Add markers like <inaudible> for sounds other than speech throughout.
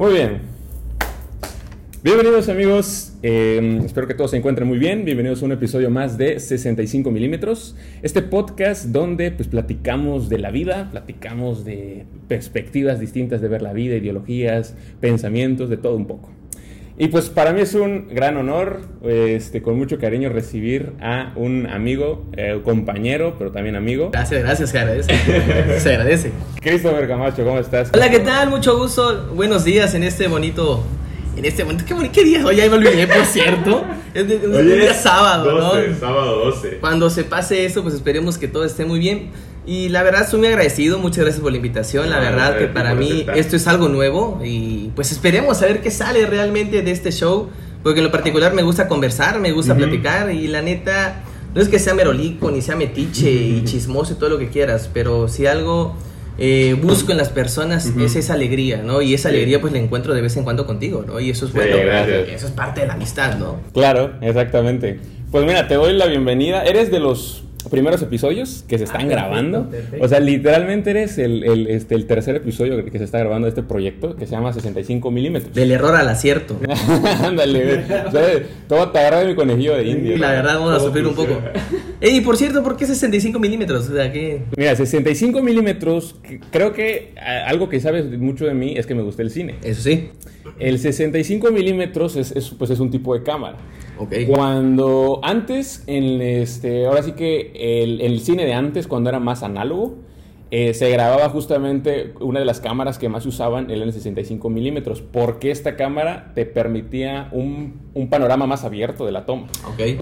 Muy bien. Bienvenidos amigos, eh, espero que todos se encuentren muy bien. Bienvenidos a un episodio más de 65 milímetros. Este podcast donde pues platicamos de la vida, platicamos de perspectivas distintas de ver la vida, ideologías, pensamientos, de todo un poco. Y pues para mí es un gran honor, este, con mucho cariño recibir a un amigo, eh, compañero, pero también amigo. Gracias, gracias, se agradece. <laughs> se agradece. Christopher Camacho, ¿cómo estás? Hola, ¿qué tal? Mucho gusto. Buenos días en este bonito. En este bonito. ¿Qué, bonito, qué día? Hoy ya me olvidé, por cierto. Es un día sábado, 12, ¿no? Sábado 12. Cuando se pase eso, pues esperemos que todo esté muy bien. Y la verdad, estoy muy agradecido. Muchas gracias por la invitación. La verdad que para mí esto es algo nuevo. Y pues esperemos a ver qué sale realmente de este show. Porque en lo particular me gusta conversar, me gusta Ujú. platicar. Y la neta, no es que sea merolico, ni sea metiche y chismoso y todo lo que quieras. Pero si algo eh, busco en las personas Ujú. es esa alegría, ¿no? Y esa Sí. alegría pues la encuentro de vez en cuando contigo, ¿no? Y eso es Sí, bueno. gracias. Eso es parte de la amistad, ¿no? Claro, exactamente. Pues mira, te doy la bienvenida. Eres de los primeros episodios que se están Ah, grabando. perfecto. O sea, literalmente eres el, el, este, el tercer episodio que se está grabando de este proyecto que se llama 65 milímetros. Del error al acierto. <laughs> Ándale, güey. O sea, todo te agarra de mi conejillo de indio. La verdad, vamos a sufrir un poco. Ey, y por cierto, ¿por qué 65 milímetros? O sea, ¿qué? Mira, 65 milímetros, creo que algo que sabes mucho de mí es que me gusta el cine. Eso sí. El 65 milímetros es, es, pues es un tipo de cámara. Cuando antes, en este, ahora sí que el, el cine de antes, cuando era más análogo, eh, se grababa justamente una de las cámaras que más se usaban, el 65 milímetros, porque esta cámara te permitía un, un panorama más abierto de la toma.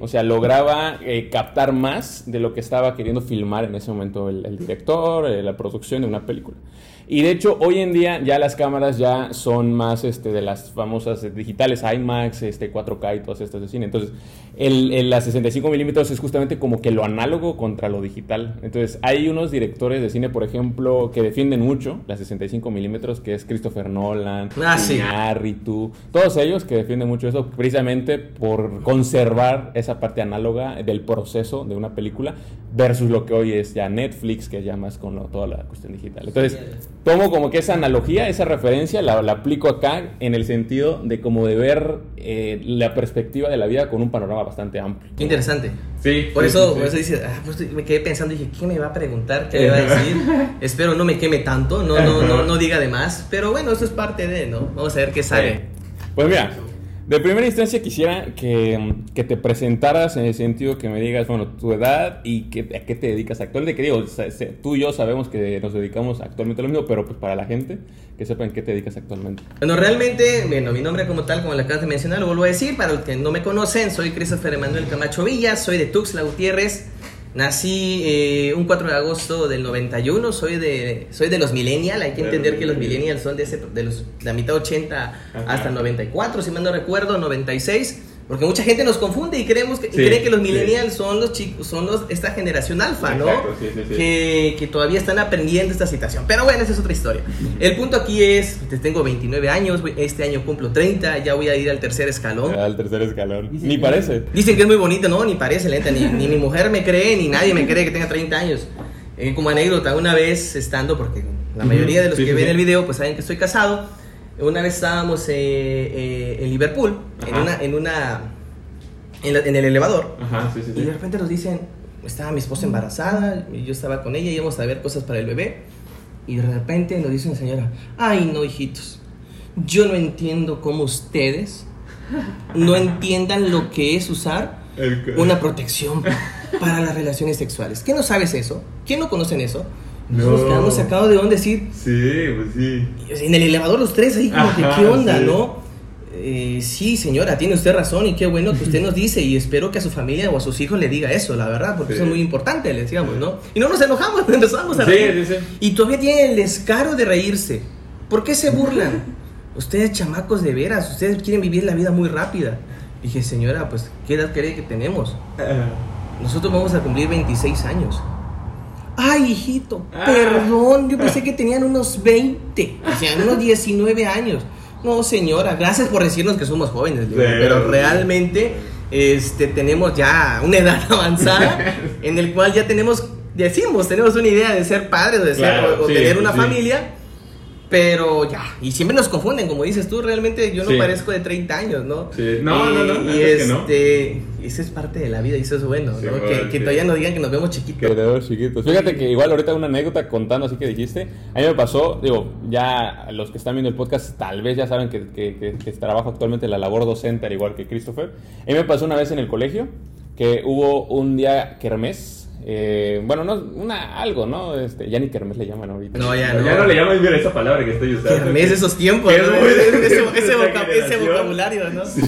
O sea, lograba eh, captar más de lo que estaba queriendo filmar en ese momento el, el director, eh, la producción de una película. Y de hecho, hoy en día ya las cámaras ya son más este, de las famosas digitales, IMAX, este, 4K y todas estas de cine. Entonces, el, el- la 65 milímetros es justamente como que lo análogo contra lo digital. Entonces, hay unos directores de cine, por ejemplo, que defienden mucho la 65 milímetros, que es Christopher Nolan, Ah, sí. Todos ellos que defienden mucho eso precisamente por conservar esa parte análoga del proceso de una película versus lo que hoy es ya Netflix, que es ya más con lo- toda la cuestión digital. Entonces, tomo como que esa analogía, esa referencia, la, la aplico acá en el sentido de como de ver eh, la perspectiva de la vida con un panorama bastante amplio. Qué interesante. Sí, Por sí, eso, sí, por eso dice, ah, pues me quedé pensando y dije, ¿qué me va a preguntar? ¿Qué me va a decir? Espero no me queme tanto, no, no, no, no diga de más. Pero bueno, eso es parte de, ¿no? Vamos a ver qué sale. Sí. Pues mira, de primera instancia quisiera que, que te presentaras en el sentido que me digas, bueno, tu edad y que, a qué te dedicas actualmente. Que digo, tú y yo sabemos que nos dedicamos actualmente a lo mismo, pero pues para la gente, que sepan qué te dedicas actualmente. Bueno, realmente, bueno, mi nombre como tal, como le acabas de mencionar, lo vuelvo a decir, para los que no me conocen, soy Christopher Emanuel Camacho Villa, soy de Tuxtla Gutiérrez, nací eh, un 4 de agosto del 91, soy de, soy de los millennials, hay que entender que los millennials son de, ese, de, los, de la mitad 80 hasta el 94, si mal no recuerdo, 96. Porque mucha gente nos confunde y creemos que, Sí, cree que los sí. millennials son los chicos, son los, esta generación alfa, ¿no? Exacto, sí, sí, sí. Que, que todavía están aprendiendo esta situación. Pero bueno, esa es otra historia. El punto aquí es, tengo 29 años, este año cumplo 30, ya voy a ir al tercer escalón. Al tercer escalón. Ni parece. Dicen que es muy bonito, no, ni parece, lenta, ni, ni mi mujer me cree, ni nadie me cree que tenga 30 años. Eh, como anécdota, una vez estando, porque la mayoría de los sí, que sí, ven sí. el video pues saben que estoy casado, una vez estábamos eh, eh, en Liverpool, en Ajá. una, en una, en, la- en el elevador, Ajá, sí, sí, y de repente nos dicen, estaba mi esposa embarazada, y yo estaba con ella, íbamos a ver cosas para el bebé, y de repente nos dice una señora, ay no hijitos, yo no entiendo cómo ustedes no entiendan lo que es usar una protección para las relaciones sexuales. ¿Qué no sabes eso? ¿Quién no conocen eso? No. quedamos sacados de donde decir, Sí, pues sí. en el elevador los tres ahí como que, ¿qué onda, sí. no? Eh, sí, señora, tiene usted razón y qué bueno que usted nos dice y espero que a su familia o a sus hijos le diga eso, la verdad, porque Sí. eso es muy importante, le decíamos, ¿no? Y no nos enojamos, <laughs> nos empezamos a reír. sí, sí. Y todavía tienen el descaro de reírse. ¿Por qué se burlan? <laughs> ustedes chamacos de veras, ustedes quieren vivir la vida muy rápida. Dije, señora, pues, ¿qué edad cree que tenemos? Nosotros vamos a cumplir 26 años. Ay, hijito, Ah. perdón, yo pensé que tenían unos 20, o sea, unos 19 años. No, señora, gracias por decirnos que somos jóvenes, Sí, pero realmente este, tenemos ya una edad <laughs> avanzada <laughs> en el cual ya tenemos, decimos, tenemos una idea de ser padres, de ser, Claro, o, o sí, tener una sí. familia. Pero ya, y siempre nos confunden, como dices tú, realmente yo no Sí. parezco de 30 años, ¿no? Sí. No, y, no, no, la Y neta es que no. Esa es parte de la vida y eso es bueno, Sí, ¿no? bueno, que, todavía no digan que nos vemos chiquitos. Que chiquitos. Fíjate que igual ahorita una anécdota contando así que dijiste. A mí me pasó, digo, ya los que están viendo el podcast tal vez ya saben que, que, que- que trabajo actualmente en la labor docente, al igual que Christopher. A mí me pasó una vez en el colegio que hubo un día kermés. Eh, bueno, no, una, algo, ¿no? Este, ya ni kermés le llaman ahorita. No, ya Ya no le llaman bien esa palabra que estoy usando. Kermés de esos tiempos, ¿no? ese, ese, <laughs> ese vocabulario, ¿no? Sí.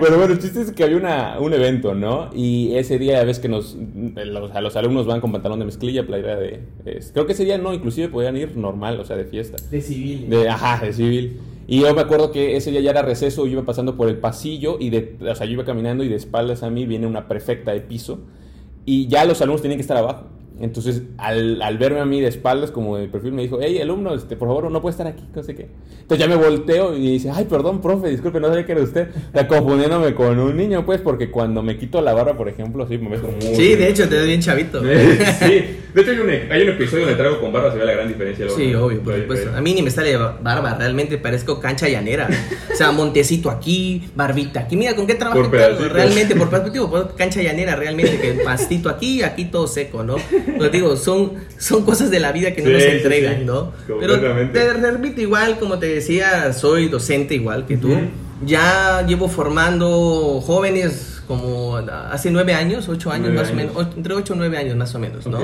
Pero bueno, el chiste es que había una, un evento, ¿no? Y ese día, ves que nos, los, a los alumnos van con pantalón de mezclilla, playera de... es- creo que ese día no, inclusive podían ir normal, o sea, de fiesta. De civil. De, ajá, de civil. Y yo me acuerdo que ese día ya era receso, yo iba pasando por el pasillo y de, o sea, yo iba caminando y de espaldas a mí viene una prefecta de piso y ya los alumnos tenían que estar abajo. Entonces, al, al verme a mí de espaldas, como de perfil, me dijo, hey, alumno, este, por favor, no puede estar aquí, no sé qué. Entonces ya me volteo y dice, ay, perdón, profe, disculpe, no sabía que era usted. Está confundiéndome con un niño, pues, porque cuando me quito la barba, por ejemplo, sí, me como muy... Sí, de hecho, te ves bien chavito. <laughs> sí, de hecho hay un, hay un episodio donde traigo con barba, se ve la gran diferencia. luego. Sí, obvio, por supuesto. A mí ni me sale barba, realmente parezco cancha llanera. O sea, montecito aquí, barbita aquí. Mira, ¿con qué trabajo? Por. Realmente, por perspectiva, por cancha llanera, realmente, que pastito aquí, aquí todo seco, ¿no? Lo digo, son, son cosas de la vida que no Sí, nos entregan, sí. ¿no? Pero te repito, igual, como te decía, soy docente igual que tú. Ya llevo formando jóvenes como hace nueve años, ocho años Nueve más años. o menos, entre ocho o nueve años más o menos, ¿no?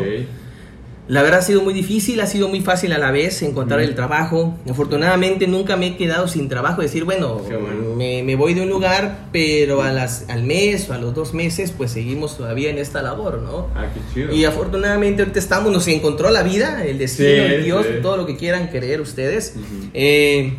La verdad ha sido muy difícil, ha sido muy fácil a la vez encontrar el trabajo. Afortunadamente nunca me he quedado sin trabajo, decir, bueno, bueno. me, me voy de un lugar, pero a las, al mes o a los dos meses pues seguimos todavía en esta labor, ¿no? Ah, qué chido. Y afortunadamente ahorita estamos, nos encontró la vida, el destino, Sí, el Dios, sí. todo lo que quieran creer ustedes. Eh,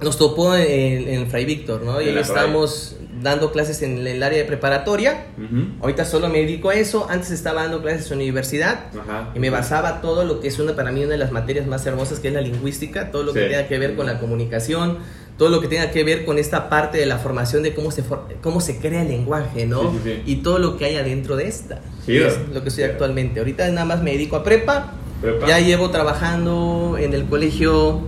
nos topó en, en Fray Víctor, ¿no? Y ahí estamos dando clases en el área de preparatoria. Ujú. Ahorita solo me dedico a eso. Antes estaba dando clases en universidad Ajá. y me basaba todo lo que es una para mí una de las materias más hermosas que es la lingüística, todo lo que tenga que ver con la comunicación, todo lo que tenga que ver con esta parte de la formación de cómo se for- cómo se crea el lenguaje, ¿no? Sí, sí, sí. Y todo lo que hay adentro de esta. Sí, que es lo que soy actualmente. Ahorita nada más me dedico a prepa. Prepa. Ya llevo trabajando en el colegio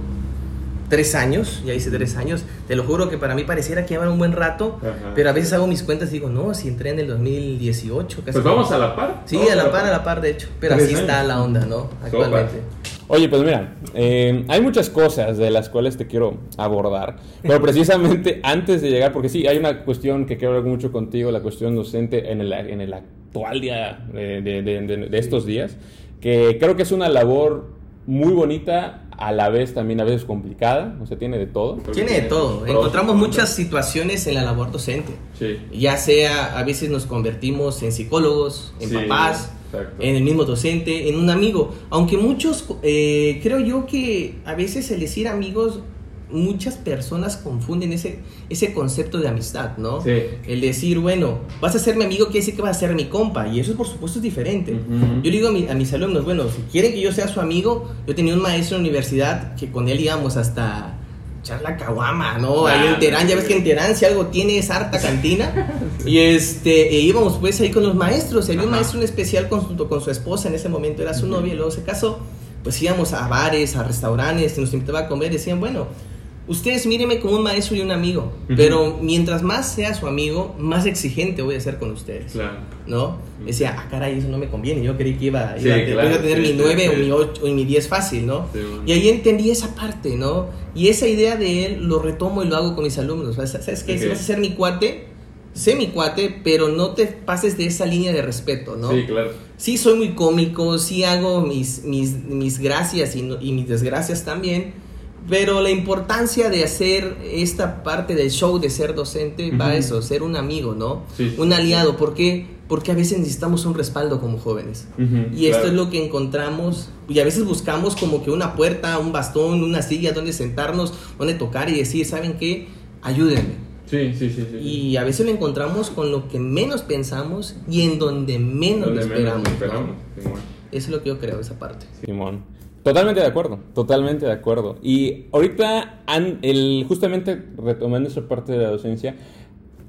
tres años, ya hice tres años. Te lo juro que para mí pareciera que llevan un buen rato, Ajá. pero a veces hago mis cuentas y digo, no, si entré en el 2018. casi Pues vamos a la par. Sí, Vamos a la par, a la par, de hecho. Pero así está años. la onda, ¿no? Actualmente. Oye, pues mira, eh, hay muchas cosas de las cuales te quiero abordar, pero precisamente <laughs> antes de llegar, porque sí, hay una cuestión que quiero hablar mucho contigo, la cuestión docente en el, en el actual día de, de- de- de- de estos días, que creo que es una labor muy bonita, a la vez también a veces complicada, o sea, tiene de todo. Tiene de todo. Pros, Encontramos muchas situaciones en la labor docente. Sí. Ya sea, a veces nos convertimos en psicólogos, en Sí, papás, exacto. en el mismo docente, en un amigo. Aunque muchos, eh, creo yo que a veces el decir amigos, muchas personas confunden ese, ese concepto de amistad, ¿no? Sí. El decir, bueno, vas a ser mi amigo, quiere decir que vas a ser mi compa. Y eso, por supuesto, es diferente. Yo le digo a, mi- a mis alumnos, bueno, si quieren que yo sea su amigo, yo tenía un maestro en la universidad que con él íbamos hasta echar la caguama, ¿no? Ahí en Ah, Terán, ya ves que en Terán si algo tiene es harta cantina. <laughs> Y este, e íbamos pues ahí con los maestros. Y había un maestro en especial con, junto con su esposa, en ese momento era su novia, y luego se casó. Pues íbamos a bares, a restaurantes, y nos invitaba a comer. Decían, bueno, ustedes mírenme como un maestro y un amigo. Ujú. Pero mientras más sea su amigo, más exigente voy a ser con ustedes. Claro. ¿no? Decía, ah, caray, eso no me conviene. Yo creí que iba, Sí, iba claro, iba a tener sí, mi sí, 9 sí. o mi 8 y mi 10 fácil, ¿no? Bueno. Y ahí entendí esa parte, ¿no? Y esa idea de él lo retomo y lo hago con mis alumnos. O ¿Sabes qué? Si Ok. vas a ser mi cuate, sé mi cuate, pero no te pases de esa línea de respeto, ¿no? Sí, claro. Sí soy muy cómico, sí hago mis, mis, mis gracias y, no- y mis desgracias también, pero la importancia de hacer esta parte del show de ser docente va a eso, ser un amigo, ¿no? Sí, un aliado, ¿por qué? Porque a veces necesitamos un respaldo como jóvenes. Ujú, Y esto claro. es lo que encontramos y a veces buscamos como que una puerta, un bastón, una silla donde sentarnos, donde tocar y decir, ¿saben qué? Ayúdenme. Sí, sí, sí. sí. Y a veces lo encontramos con lo que menos pensamos y en donde menos Donde lo menos esperamos. ¿no? esperamos. Simón. Eso es lo que yo creo, esa parte. Simón. Totalmente de acuerdo, totalmente de acuerdo. Y ahorita, el, justamente retomando esa parte de la docencia,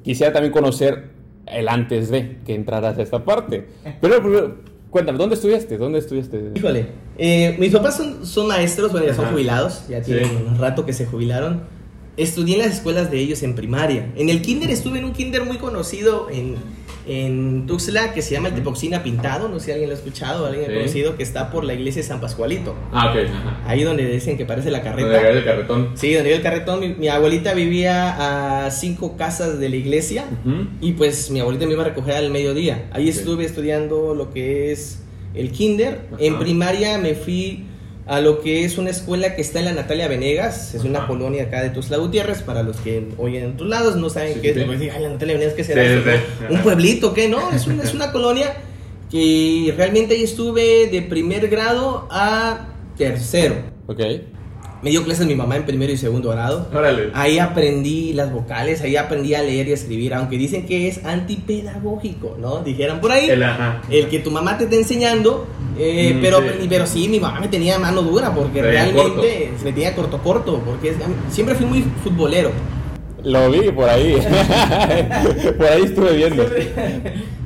quisiera también conocer el antes de que entraras a esta parte. Pero, pero, cuéntame, ¿dónde estudiaste? ¿Dónde estudiaste? Híjole, Eh, mis papás son, son maestros, bueno, ya son Ajá. jubilados, ya tienen Sí. un rato que se jubilaron. Estudié en las escuelas de ellos en primaria. En el kinder estuve en un kinder muy conocido en, en Tuxtla que se llama el Tepoxina Pintado, no sé si alguien lo ha escuchado, alguien Sí. ha conocido, que está por la iglesia de San Pascualito. Ah, ok. Ajá. Ahí donde dicen que parece la Donde carreta. el carretón. Sí, donde el carretón. Mi, mi abuelita vivía a cinco casas de la iglesia. Y pues mi abuelita me iba a recoger al mediodía. Ahí estuve estudiando lo que es el kinder. Ajá. En primaria me fui a lo que es una escuela que está en la Natalia Venegas. Es una Ajá. colonia acá de Tuzla Gutiérrez. Para los que oyen en otros lados no saben Sí, qué sí. es. Pues, ay, la Natalia Venegas, ¿qué será? Sí, sí, no? sí. Un pueblito, ¿qué? No, es una, es una colonia que realmente ahí estuve de primer grado a tercero. Ok. Me dio clases mi mamá en primero y segundo grado. Órale. Ahí aprendí las vocales, ahí aprendí a leer y a escribir, aunque dicen que es antipedagógico, ¿no? Dijeran por ahí. El ajá. El que tu mamá te está enseñando, eh, Mm, pero, sí. pero sí, mi mamá me tenía mano dura porque realmente me tenía corto corto, porque es- siempre fui muy futbolero. Lo vi por ahí. <laughs> por ahí estuve viendo.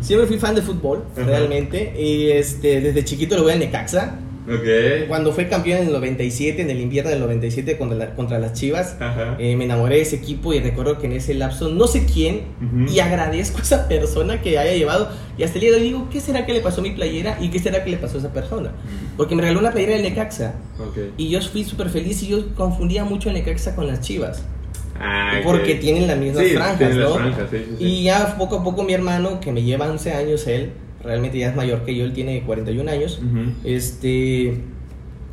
Siempre fui fan de fútbol, Ajá. realmente. Y este, desde chiquito lo voy a Necaxa. Ok. Cuando fue campeón en el 97, en el invierno del 97 contra, la- contra las Chivas, eh, me enamoré de ese equipo y recuerdo que en ese lapso no sé quién Ujú. y agradezco a esa persona que haya llevado y hasta el día de hoy digo, ¿qué será que le pasó a mi playera y qué será que le pasó a esa persona? Porque me regaló una playera del Necaxa Ok. y yo fui súper feliz y yo confundía mucho el Necaxa con las Chivas. Ah. Porque tienen las mismas Sí, franjas, tienen las ¿no? franjas, sí, sí. Y ya poco a poco mi hermano, que me lleva 11 años él, realmente ya es mayor que yo, él tiene 41 años, Ujú. este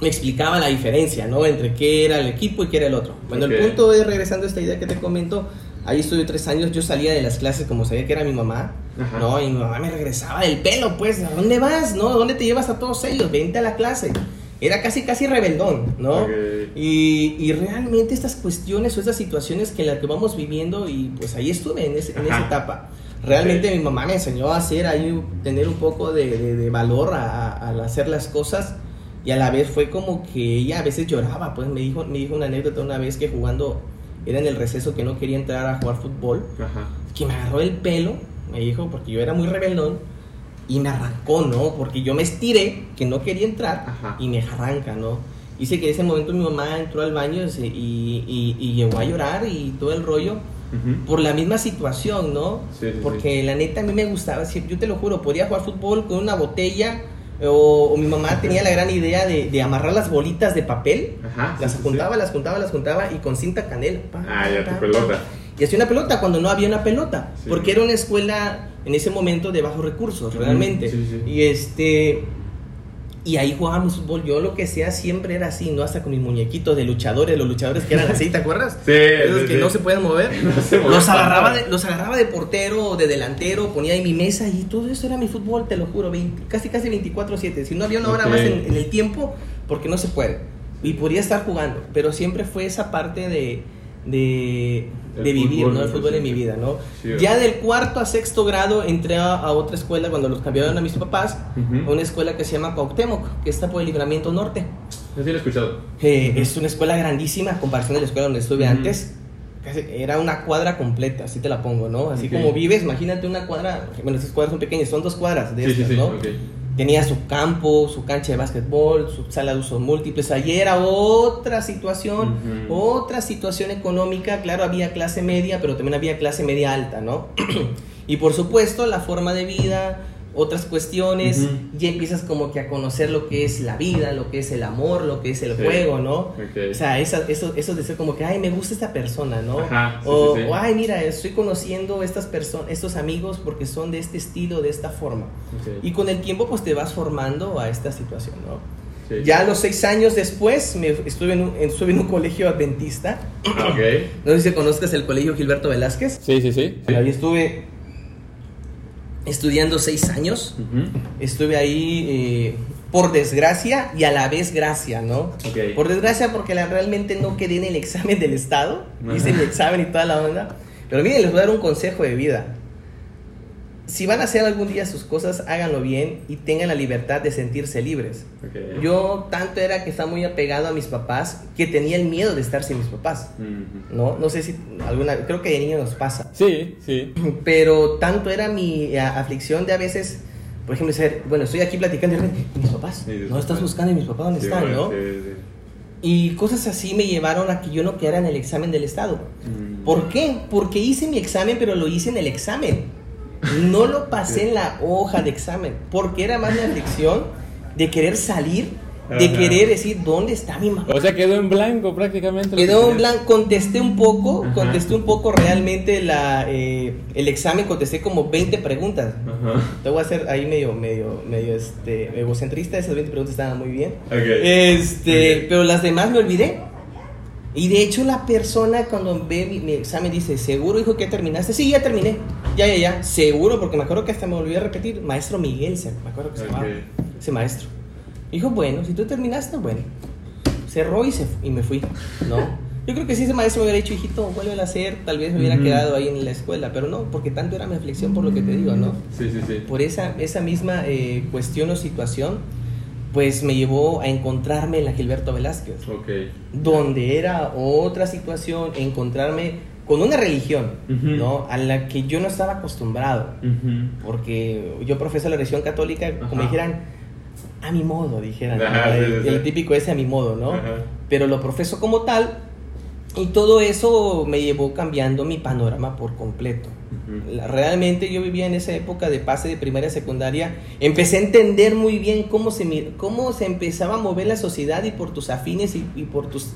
me explicaba la diferencia, ¿no? Entre qué era el equipo y qué era el otro. Bueno, el punto es, regresando a esta idea que te comento, ahí estuve tres años, yo salía de las clases como sabía que era mi mamá, Ajá. ¿no? Y mi mamá me regresaba del pelo, pues, ¿a dónde vas? ¿No? ¿Dónde te llevas a todos ellos? Vente a la clase. Era casi, casi rebeldón, ¿no? Y, y realmente estas cuestiones o estas situaciones que en las que vamos viviendo, y pues ahí estuve en, ese- en esa etapa. Realmente mi mamá me enseñó a hacer ahí, tener un poco de, de- de valor al hacer las cosas. Y a la vez fue como que ella a veces lloraba, pues me dijo, me dijo una anécdota una vez que jugando, era en el receso que no quería entrar a jugar fútbol, Ajá. que me agarró el pelo, me dijo, porque yo era muy rebeldón, y me arrancó, ¿no? Porque yo me estiré, que no quería entrar, Ajá. y me arranca, ¿no? Dice que en ese momento mi mamá entró al baño y, y, y llegó a llorar y todo el rollo Por la misma situación, ¿no? Sí, sí, Porque la neta a mí me gustaba, yo te lo juro, podía jugar fútbol con una botella o, o mi mamá tenía la gran idea de, de amarrar las bolitas de papel, Ajá. las juntaba, las juntaba, las juntaba y con cinta canela. pa, Ah, ya, pa, tu pelota. pa. Y hacía una pelota cuando no había una pelota, porque era una escuela en ese momento de bajos recursos, realmente. sí, sí. Y este y ahí jugábamos fútbol. Yo lo que sea siempre era así, ¿no? Hasta con mis muñequitos de luchadores, los luchadores que eran así, ¿te acuerdas? Sí, Esos sí, que sí. no se pueden mover. <laughs> No se movían los, agarraba de, los agarraba de portero o de delantero, ponía ahí mi mesa y todo eso era mi fútbol, te lo juro, 20 casi casi 24/7. Si no había una hora más en, en el tiempo, porque no se puede. Y podría estar jugando, pero siempre fue esa parte de, de, de vivir, fútbol, ¿no? El fútbol en mi vida, ¿no? Sí, ya del cuarto a sexto grado entré a, a otra escuela cuando los cambiaron a mis papás, a una escuela que se llama Cuauhtémoc, que está por el Libramiento Norte. Sí lo he escuchado. Eh, es una escuela grandísima a comparación de la escuela donde estuve antes. Era una cuadra completa, así te la pongo, ¿no? Así como vives, imagínate una cuadra, bueno, esas cuadras son pequeñas, son dos cuadras de Sí, estas, sí. ¿no? Tenía su campo, su cancha de básquetbol, su sala de usos múltiples. Allí era otra situación, otra situación económica. Claro, había clase media, pero también había clase media alta, ¿no? <clears throat> y por supuesto, la forma de vida, otras cuestiones. Ujú. Ya empiezas como que a conocer lo que es la vida, lo que es el amor, lo que es el Sí. juego, ¿no? Ok. O sea, esa- eso, eso de ser como que, ay, me gusta esta persona, ¿no? Ajá, sí, o, sí, sí. o, ay, mira, estoy conociendo estas personas, estos amigos porque son de este estilo, de esta forma. Ok. Y con el tiempo pues te vas formando a esta situación, ¿no? Sí. Ya a los seis años después me estuve, en un, estuve en un colegio adventista. Ah, Ok. <clears throat> No sé si conozcas el colegio Gilberto Velázquez. Sí, sí, sí. Ahí estuve estudiando seis años. Estuve ahí eh, por desgracia y a la vez gracia, ¿no? Ok. Por desgracia porque la- realmente no quedé en el <laughs> examen del Estado. Hice el examen y toda la onda. Pero miren, les voy a dar un consejo de vida. Si van a hacer algún día sus cosas, háganlo bien y tengan la libertad de sentirse libres. Yo tanto era que estaba muy apegado a mis papás que tenía el miedo de estar sin mis papás. No, no sé si alguna, creo que de niño nos pasa. Sí, sí. <clears throat> Pero tanto era mi eh, aflicción de a veces por ejemplo, ser, bueno, estoy aquí platicando y mis papás, Sí, no estás buscando y mis papás dónde Sí, están, ¿no? sí, sí. Y cosas así me llevaron a que yo no quedara en el examen del Estado. Mm. ¿Por qué? Porque hice mi examen, pero lo hice en el examen. No lo pasé en la hoja de examen, porque era más la aflicción de querer salir, de Ajá. querer decir, ¿dónde está mi mamá? O sea, quedó en blanco prácticamente. que Quedó en blanco, contesté un poco, Ajá. contesté un poco realmente la, eh, el examen, contesté como 20 preguntas. Ajá. Te voy a hacer ahí medio, medio, medio este, egocentrista, esas 20 preguntas estaban muy bien. Este, pero las demás me olvidé. Y de hecho la persona cuando ve mi, mi examen dice, ¿seguro hijo que terminaste? Sí, ya terminé. Ya, ya, ya. Seguro, porque me acuerdo que hasta me volví a repetir. Maestro Miguel, se, me acuerdo que se llamaba. Ese maestro. Dijo, bueno, si tú terminaste, bueno. Cerró y, se, y me fui, ¿no? Yo creo que si ese maestro me hubiera dicho, hijito, vuelve a hacer, tal vez me hubiera Ujú. quedado ahí en la escuela. Pero no, porque tanto era mi aflicción por lo que te digo, ¿no? Sí, sí, sí. por esa, esa misma eh, cuestión o situación, pues me llevó a encontrarme en la Gilberto Velázquez, donde era otra situación, encontrarme con una religión. ¿no? A la que yo no estaba acostumbrado, porque yo profeso la religión católica, como Ajá. dijeran, a mi modo, dijeran, Ajá, ¿no? sí, el, sí, el sí. típico ese a mi modo, ¿no? Ajá. Pero lo profeso como tal, y todo eso me llevó cambiando mi panorama por completo. Realmente yo vivía en esa época de pase de primaria a secundaria. Empecé a entender muy bien cómo se, cómo se empezaba a mover la sociedad y por tus afines y, y por tus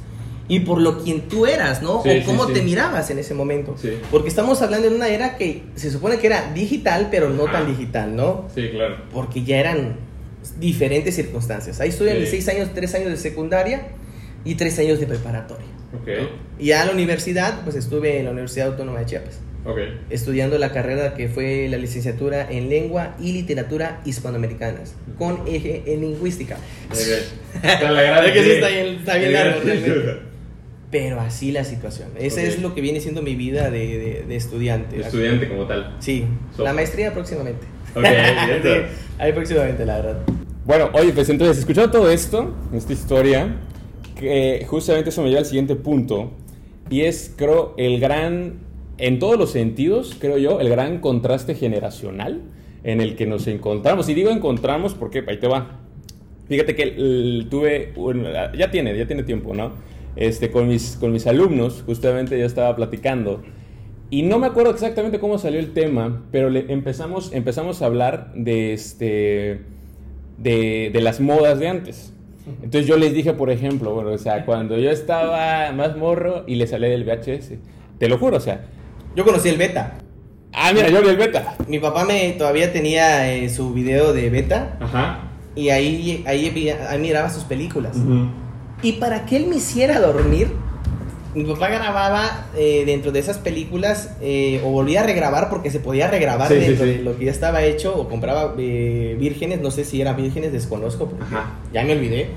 y por lo quien tú eras, ¿no? Sí, o cómo sí. te mirabas en ese momento. Porque estamos hablando de una era que se supone que era digital, pero no tan Ajá. digital, ¿no? Sí, claro. Porque ya eran diferentes circunstancias. Ahí Sí. mis seis años, tres años de secundaria y tres años de preparatoria. Ok. ¿no? Y a la universidad, pues estuve en la Universidad Autónoma de Chiapas Ok. estudiando la carrera que fue la licenciatura en lengua y literatura hispanoamericanas, con eje en lingüística. <laughs> Pero así la situación. Esa Ok. es lo que viene siendo mi vida de, de- de estudiante. Estudiante como tal. Sí, So- la maestría próximamente. Ok, <laughs> Sí, ahí próximamente, la verdad. Bueno, oye, pues entonces, escuchando todo esto, esta historia, que justamente eso me lleva al siguiente punto, y es, creo, el gran, en todos los sentidos, creo yo, el gran contraste generacional en el que nos encontramos. Y digo encontramos porque, ahí te va, fíjate que el- tuve, ya tiene, ya tiene tiempo, ¿no? Este, con, mis, con mis alumnos, justamente yo estaba platicando, y no me acuerdo exactamente cómo salió el tema, pero le empezamos, empezamos a hablar de este de, de las modas de antes. Entonces yo les dije, por ejemplo, bueno, o sea, <laughs> cuando yo estaba más morro y le salí del VHS, te lo juro, o sea, Yo conocí el beta. ah, mira, yo vi el beta. Mi papá me todavía tenía eh, su video de beta Ajá. y ahí, ahí, ahí miraba sus películas. Ujú. Y para que él me hiciera dormir, mi papá grababa eh, dentro de esas películas eh, o volvía a regrabar porque se podía regrabar Sí, sí, dentro sí. de lo que ya estaba hecho o compraba eh, vírgenes, no sé si era vírgenes, desconozco porque Ajá. ya me olvidé.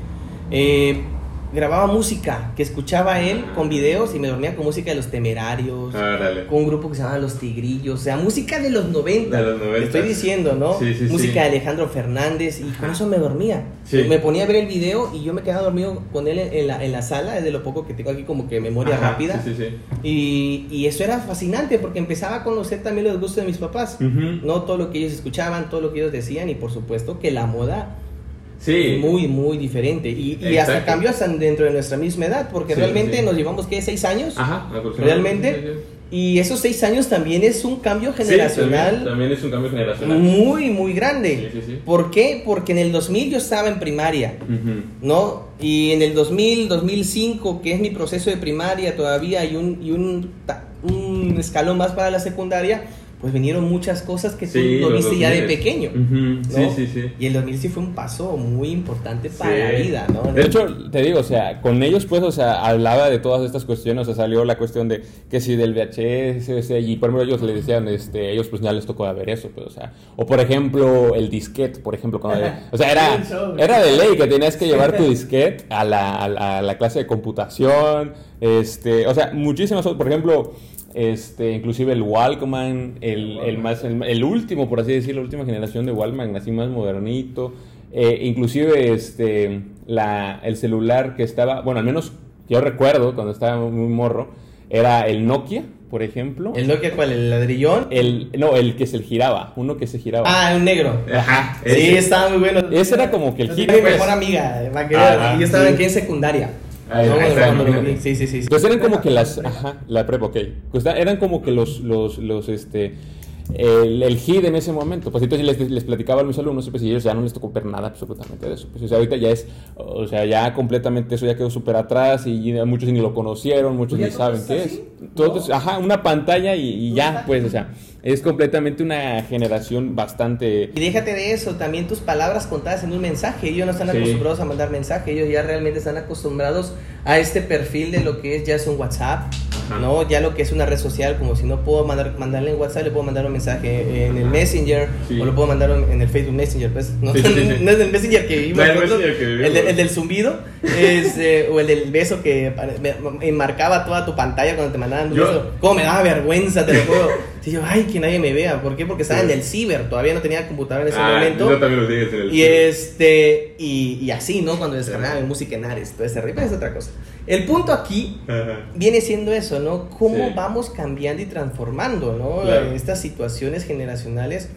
Grababa música que escuchaba él con videos y me dormía con música de los temerarios. Con un grupo que se llamaba Los Tigrillos, o sea, música de los 90. De los 90. Te estoy diciendo, ¿no? Sí, sí, música sí. de Alejandro Fernández y con eso me dormía. Me ponía a ver el video y yo me quedaba dormido con él en, la, en la sala, es de lo poco que tengo aquí como que memoria Ajá, rápida. Sí, sí, sí. Y, y eso era fascinante porque empezaba a conocer también los gustos de mis papás. No todo lo que ellos escuchaban, todo lo que ellos decían y por supuesto que la moda Sí. muy, muy diferente. Y, y hasta cambió hasta dentro de nuestra misma edad porque Sí, realmente sí. nos llevamos, ¿qué? ¿Seis años? Ajá. ¿Realmente? Y esos seis años también es un cambio Sí, generacional también, también es un cambio generacional. muy, muy grande. ¿Por qué? Porque en el 2000 yo estaba en primaria, Ujú. ¿no? Y en el 2000, 2005, que es mi proceso de primaria todavía, y un, y un, un escalón más para la secundaria, pues vinieron muchas cosas que tú Sí, lo viste ya de 2000. pequeño. Sí, sí, sí. Y el 2000 sí fue un paso muy importante para Sí. la vida, ¿no? De hecho, te digo, o sea, con ellos pues, o sea, hablaba de todas estas cuestiones, o sea, salió la cuestión de que si del VHS, o sea, y por ejemplo ellos le decían, este, ellos pues ya les tocó ver eso, pues, o sea, o por ejemplo el disquete, por ejemplo, cuando, o sea, era, era de ley que tenías que llevar tu disquete a la, a la, a la clase de computación, este, o sea, muchísimas, otras, por ejemplo, este, inclusive el Walkman, el, el más, el, el último, por así decirlo, la última generación de Walkman, así más modernito, eh, inclusive este, la, el celular que estaba, bueno, al menos yo recuerdo cuando estaba muy morro, era el Nokia, por ejemplo. ¿El Nokia cuál? ¿El ladrillón? El, no, el que se giraba, uno que se giraba. Ah, un negro. Ajá. Sí, ese. estaba muy bueno. Ese era como que el tenía mi pues. mejor amiga, eh, va que Ah, yo estaba sí. aquí en secundaria. Ahí- No, ahí. Sí, sí, sí. sí. Entonces eran como que las, ajá, la prepa, ok. Pues eran como que los, los, los, este, el, el hit en ese momento. Pues entonces les, les platicaba a mis alumnos, pues y ellos ya no les tocó ver nada absolutamente de eso. Pues o sea, ahorita ya es, o sea, ya completamente eso ya quedó súper atrás y ya muchos ni lo conocieron, muchos Ya ni saben qué así, es. Todos, ¿no? ajá, una pantalla y, y ya, pues, o sea, es completamente una generación bastante... Y déjate de eso, también tus palabras contadas en un mensaje. Ellos no están Sí. acostumbrados a mandar mensaje, ellos ya realmente están acostumbrados a este perfil de lo que es ya es un WhatsApp, Ajá. ¿no? Ya lo que es una red social, como si no puedo mandar, mandarle en WhatsApp, le puedo mandar un mensaje en el Messenger Sí. o lo puedo mandar en el Facebook Messenger, pues, ¿no? Sí, sí, sí, sí. <laughs> no es el Messenger que vivimos No, el Messenger que vivimos. el, de- el del zumbido, es, eh, o el del beso que enmarcaba toda tu pantalla cuando te mandaban un Yo- beso. ¿Cómo me daba vergüenza, te lo puedo? <laughs> Sí, yo, ay, que nadie me vea. ¿Por qué? Porque estaba Sí. en el ciber, todavía no tenía computadora en ese Ah, momento. Yo también lo dije en el. Y este, y, y así, ¿no? Cuando descargaba mi música en Ares, todo ese rollo, es otra cosa. El punto aquí Ajá. viene siendo eso, ¿no? Cómo Sí. vamos cambiando y transformando, ¿no? Claro. Estas situaciones generacionales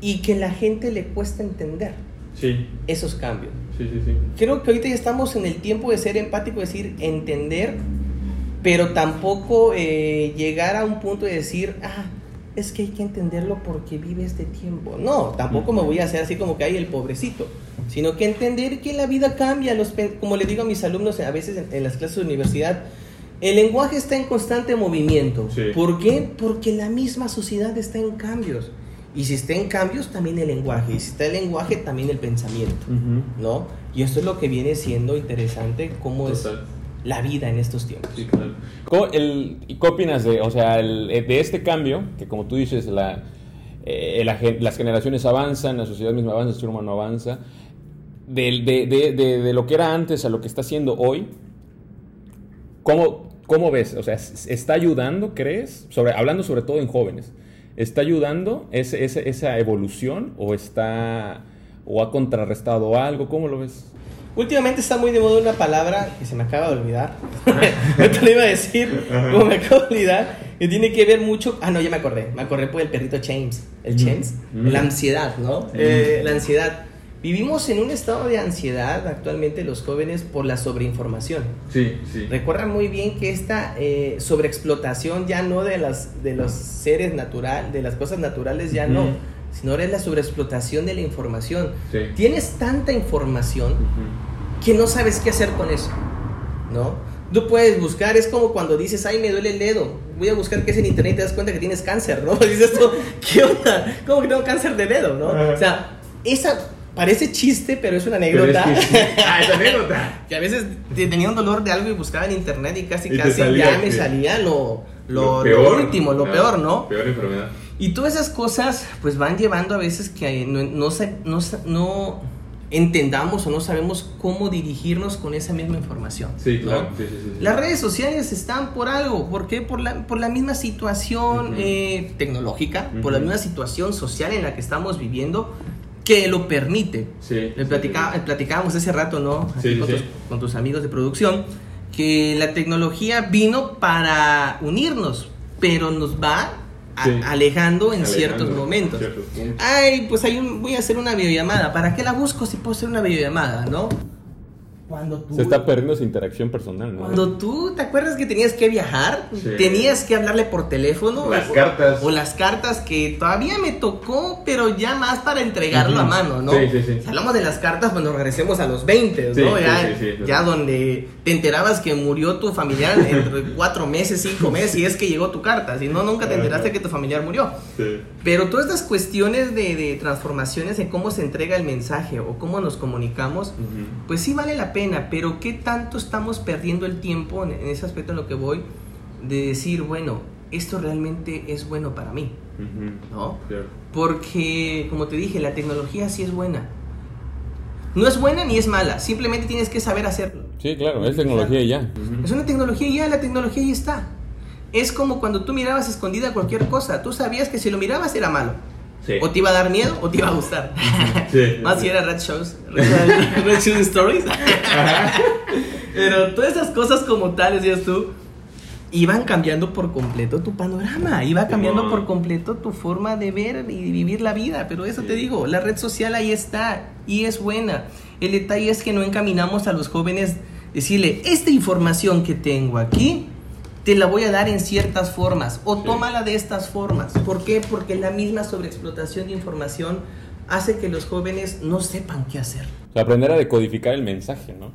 y que la gente le cuesta entender Sí, esos cambios. sí, sí, sí. Creo que ahorita ya estamos en el tiempo de ser empático, decir, entender, pero tampoco eh, llegar a un punto de decir, ah, es que hay que entenderlo porque vive este tiempo. No, tampoco me voy a hacer así como que hay el pobrecito, sino que entender que la vida cambia. Los, como le digo a mis alumnos a veces en, en las clases de universidad, el lenguaje está en constante movimiento. Sí. ¿Por qué? Porque la misma sociedad está en cambios. Y si está en cambios, también el lenguaje. Y si está el lenguaje, también el pensamiento. ¿no? Y esto es lo que viene siendo interesante, cómo Total. es la vida en estos tiempos. Sí, claro. ¿Cómo- el- ¿Y qué opinas de, o sea, el- eh, de este cambio? Que como tú dices, la, eh, la las generaciones avanzan, la sociedad misma avanza, el ser humano avanza. De, de- de- de lo que era antes a lo que está haciendo hoy, ¿cómo, cómo ves? O sea, ¿s- ¿está ayudando, crees? Sobre, hablando sobre todo en jóvenes. ¿Está ayudando ese- ese- esa evolución o está o ha contrarrestado algo? ¿Cómo lo ves? Últimamente está muy de moda una palabra que se me acaba de olvidar. <laughs> no te lo iba a decir, como me acabo de olvidar, que tiene que ver mucho. Ah, no, ya me acordé. Me acordé por el perrito James. El James. Mm. La ansiedad, ¿no? Eh, la ansiedad. Vivimos en un estado de ansiedad actualmente los jóvenes por la sobreinformación. Sí, sí. Recuerdan muy bien que esta eh, sobreexplotación ya no de las de los seres natural, de las cosas naturales ya no, Ujú. Sino ahora es la sobreexplotación de la información. Sí. Tienes tanta información que no sabes qué hacer con eso, ¿no? Tú puedes buscar, es como cuando dices, ay, me duele el dedo, voy a buscar qué es en internet y te das cuenta que tienes cáncer, ¿no? <laughs> Dices tú, ¿qué onda? ¿Cómo que tengo cáncer de dedo, no? O sea, esa parece chiste, pero es una Pero es anécdota. que sí. <laughs> Ah, esa anécdota. Que a veces te- tenía un dolor de algo y buscaba en internet y casi Y casi salía ya me salía lo, lo, lo peor. último, lo Ah, peor, ¿no? Peor enfermedad. Y todas esas cosas pues van llevando a veces que no, no, no, se- no entendamos o no sabemos cómo dirigirnos con esa misma información. Sí, ¿no? claro. Sí, sí, sí, sí. Las redes sociales están por algo, ¿por qué? Por la, por la misma situación Ujú. eh, tecnológica, por la misma situación social en la que estamos viviendo que lo permite. Sí, Le platicaba- sí. platicábamos hace rato, ¿no? Con. Tus, con tus amigos de producción, que la tecnología vino para unirnos, pero nos va a- Sí. alejando en Alejando, ciertos momentos. ciertos. Ay, pues hay un- voy a hacer una videollamada. ¿Para qué la busco si puedo hacer una videollamada, no? Cuando tú, Se está perdiendo esa interacción personal, ¿no? cuando tú, ¿te acuerdas que tenías que viajar? Sí. Tenías que hablarle por teléfono. Las o, cartas. O las cartas que todavía me tocó, pero ya más para entregarlo Ujú. a mano, ¿no? Sí, sí, sí. Hablamos de las cartas, nos regresemos a los 20, Sí, ¿no? sí, ya, sí, sí, sí. ya donde te enterabas que murió tu familiar <laughs> entre cuatro meses, cinco meses, y es que llegó tu carta. Si no, nunca te enteraste que tu familiar murió. Sí. Pero todas estas cuestiones de, de transformaciones en cómo se entrega el mensaje o cómo nos comunicamos, Ujú. pues sí vale la pena, pero ¿qué tanto estamos perdiendo el tiempo en, en ese aspecto en lo que voy? De decir, bueno, esto realmente es bueno para mí, Ujú. ¿no? Claro. Porque, como te dije, la tecnología sí es buena. No es buena ni es mala, simplemente tienes que saber hacerlo. Sí, claro, es tecnología y ya. Ujú. Es una tecnología y ya, la tecnología ya está. Es como cuando tú mirabas escondida cualquier cosa, tú sabías que si lo mirabas era malo. Sí. O te iba a dar miedo o te iba a gustar. <laughs> Sí. Más si era Red Shows. Red, <laughs> Red Shoes Stories. Pero todas esas cosas como tal, decías tú, iban cambiando por completo tu panorama, iba cambiando por completo tu forma de ver y vivir la vida. Pero eso te digo, la red social ahí está y es buena. El detalle es que no encaminamos a los jóvenes decirle, esta información que tengo aquí, te la voy a dar en ciertas formas o Sí. tómala de estas formas. ¿Por qué? Porque la misma sobreexplotación de información hace que los jóvenes no sepan qué hacer. O sea, aprender a decodificar el mensaje, ¿no?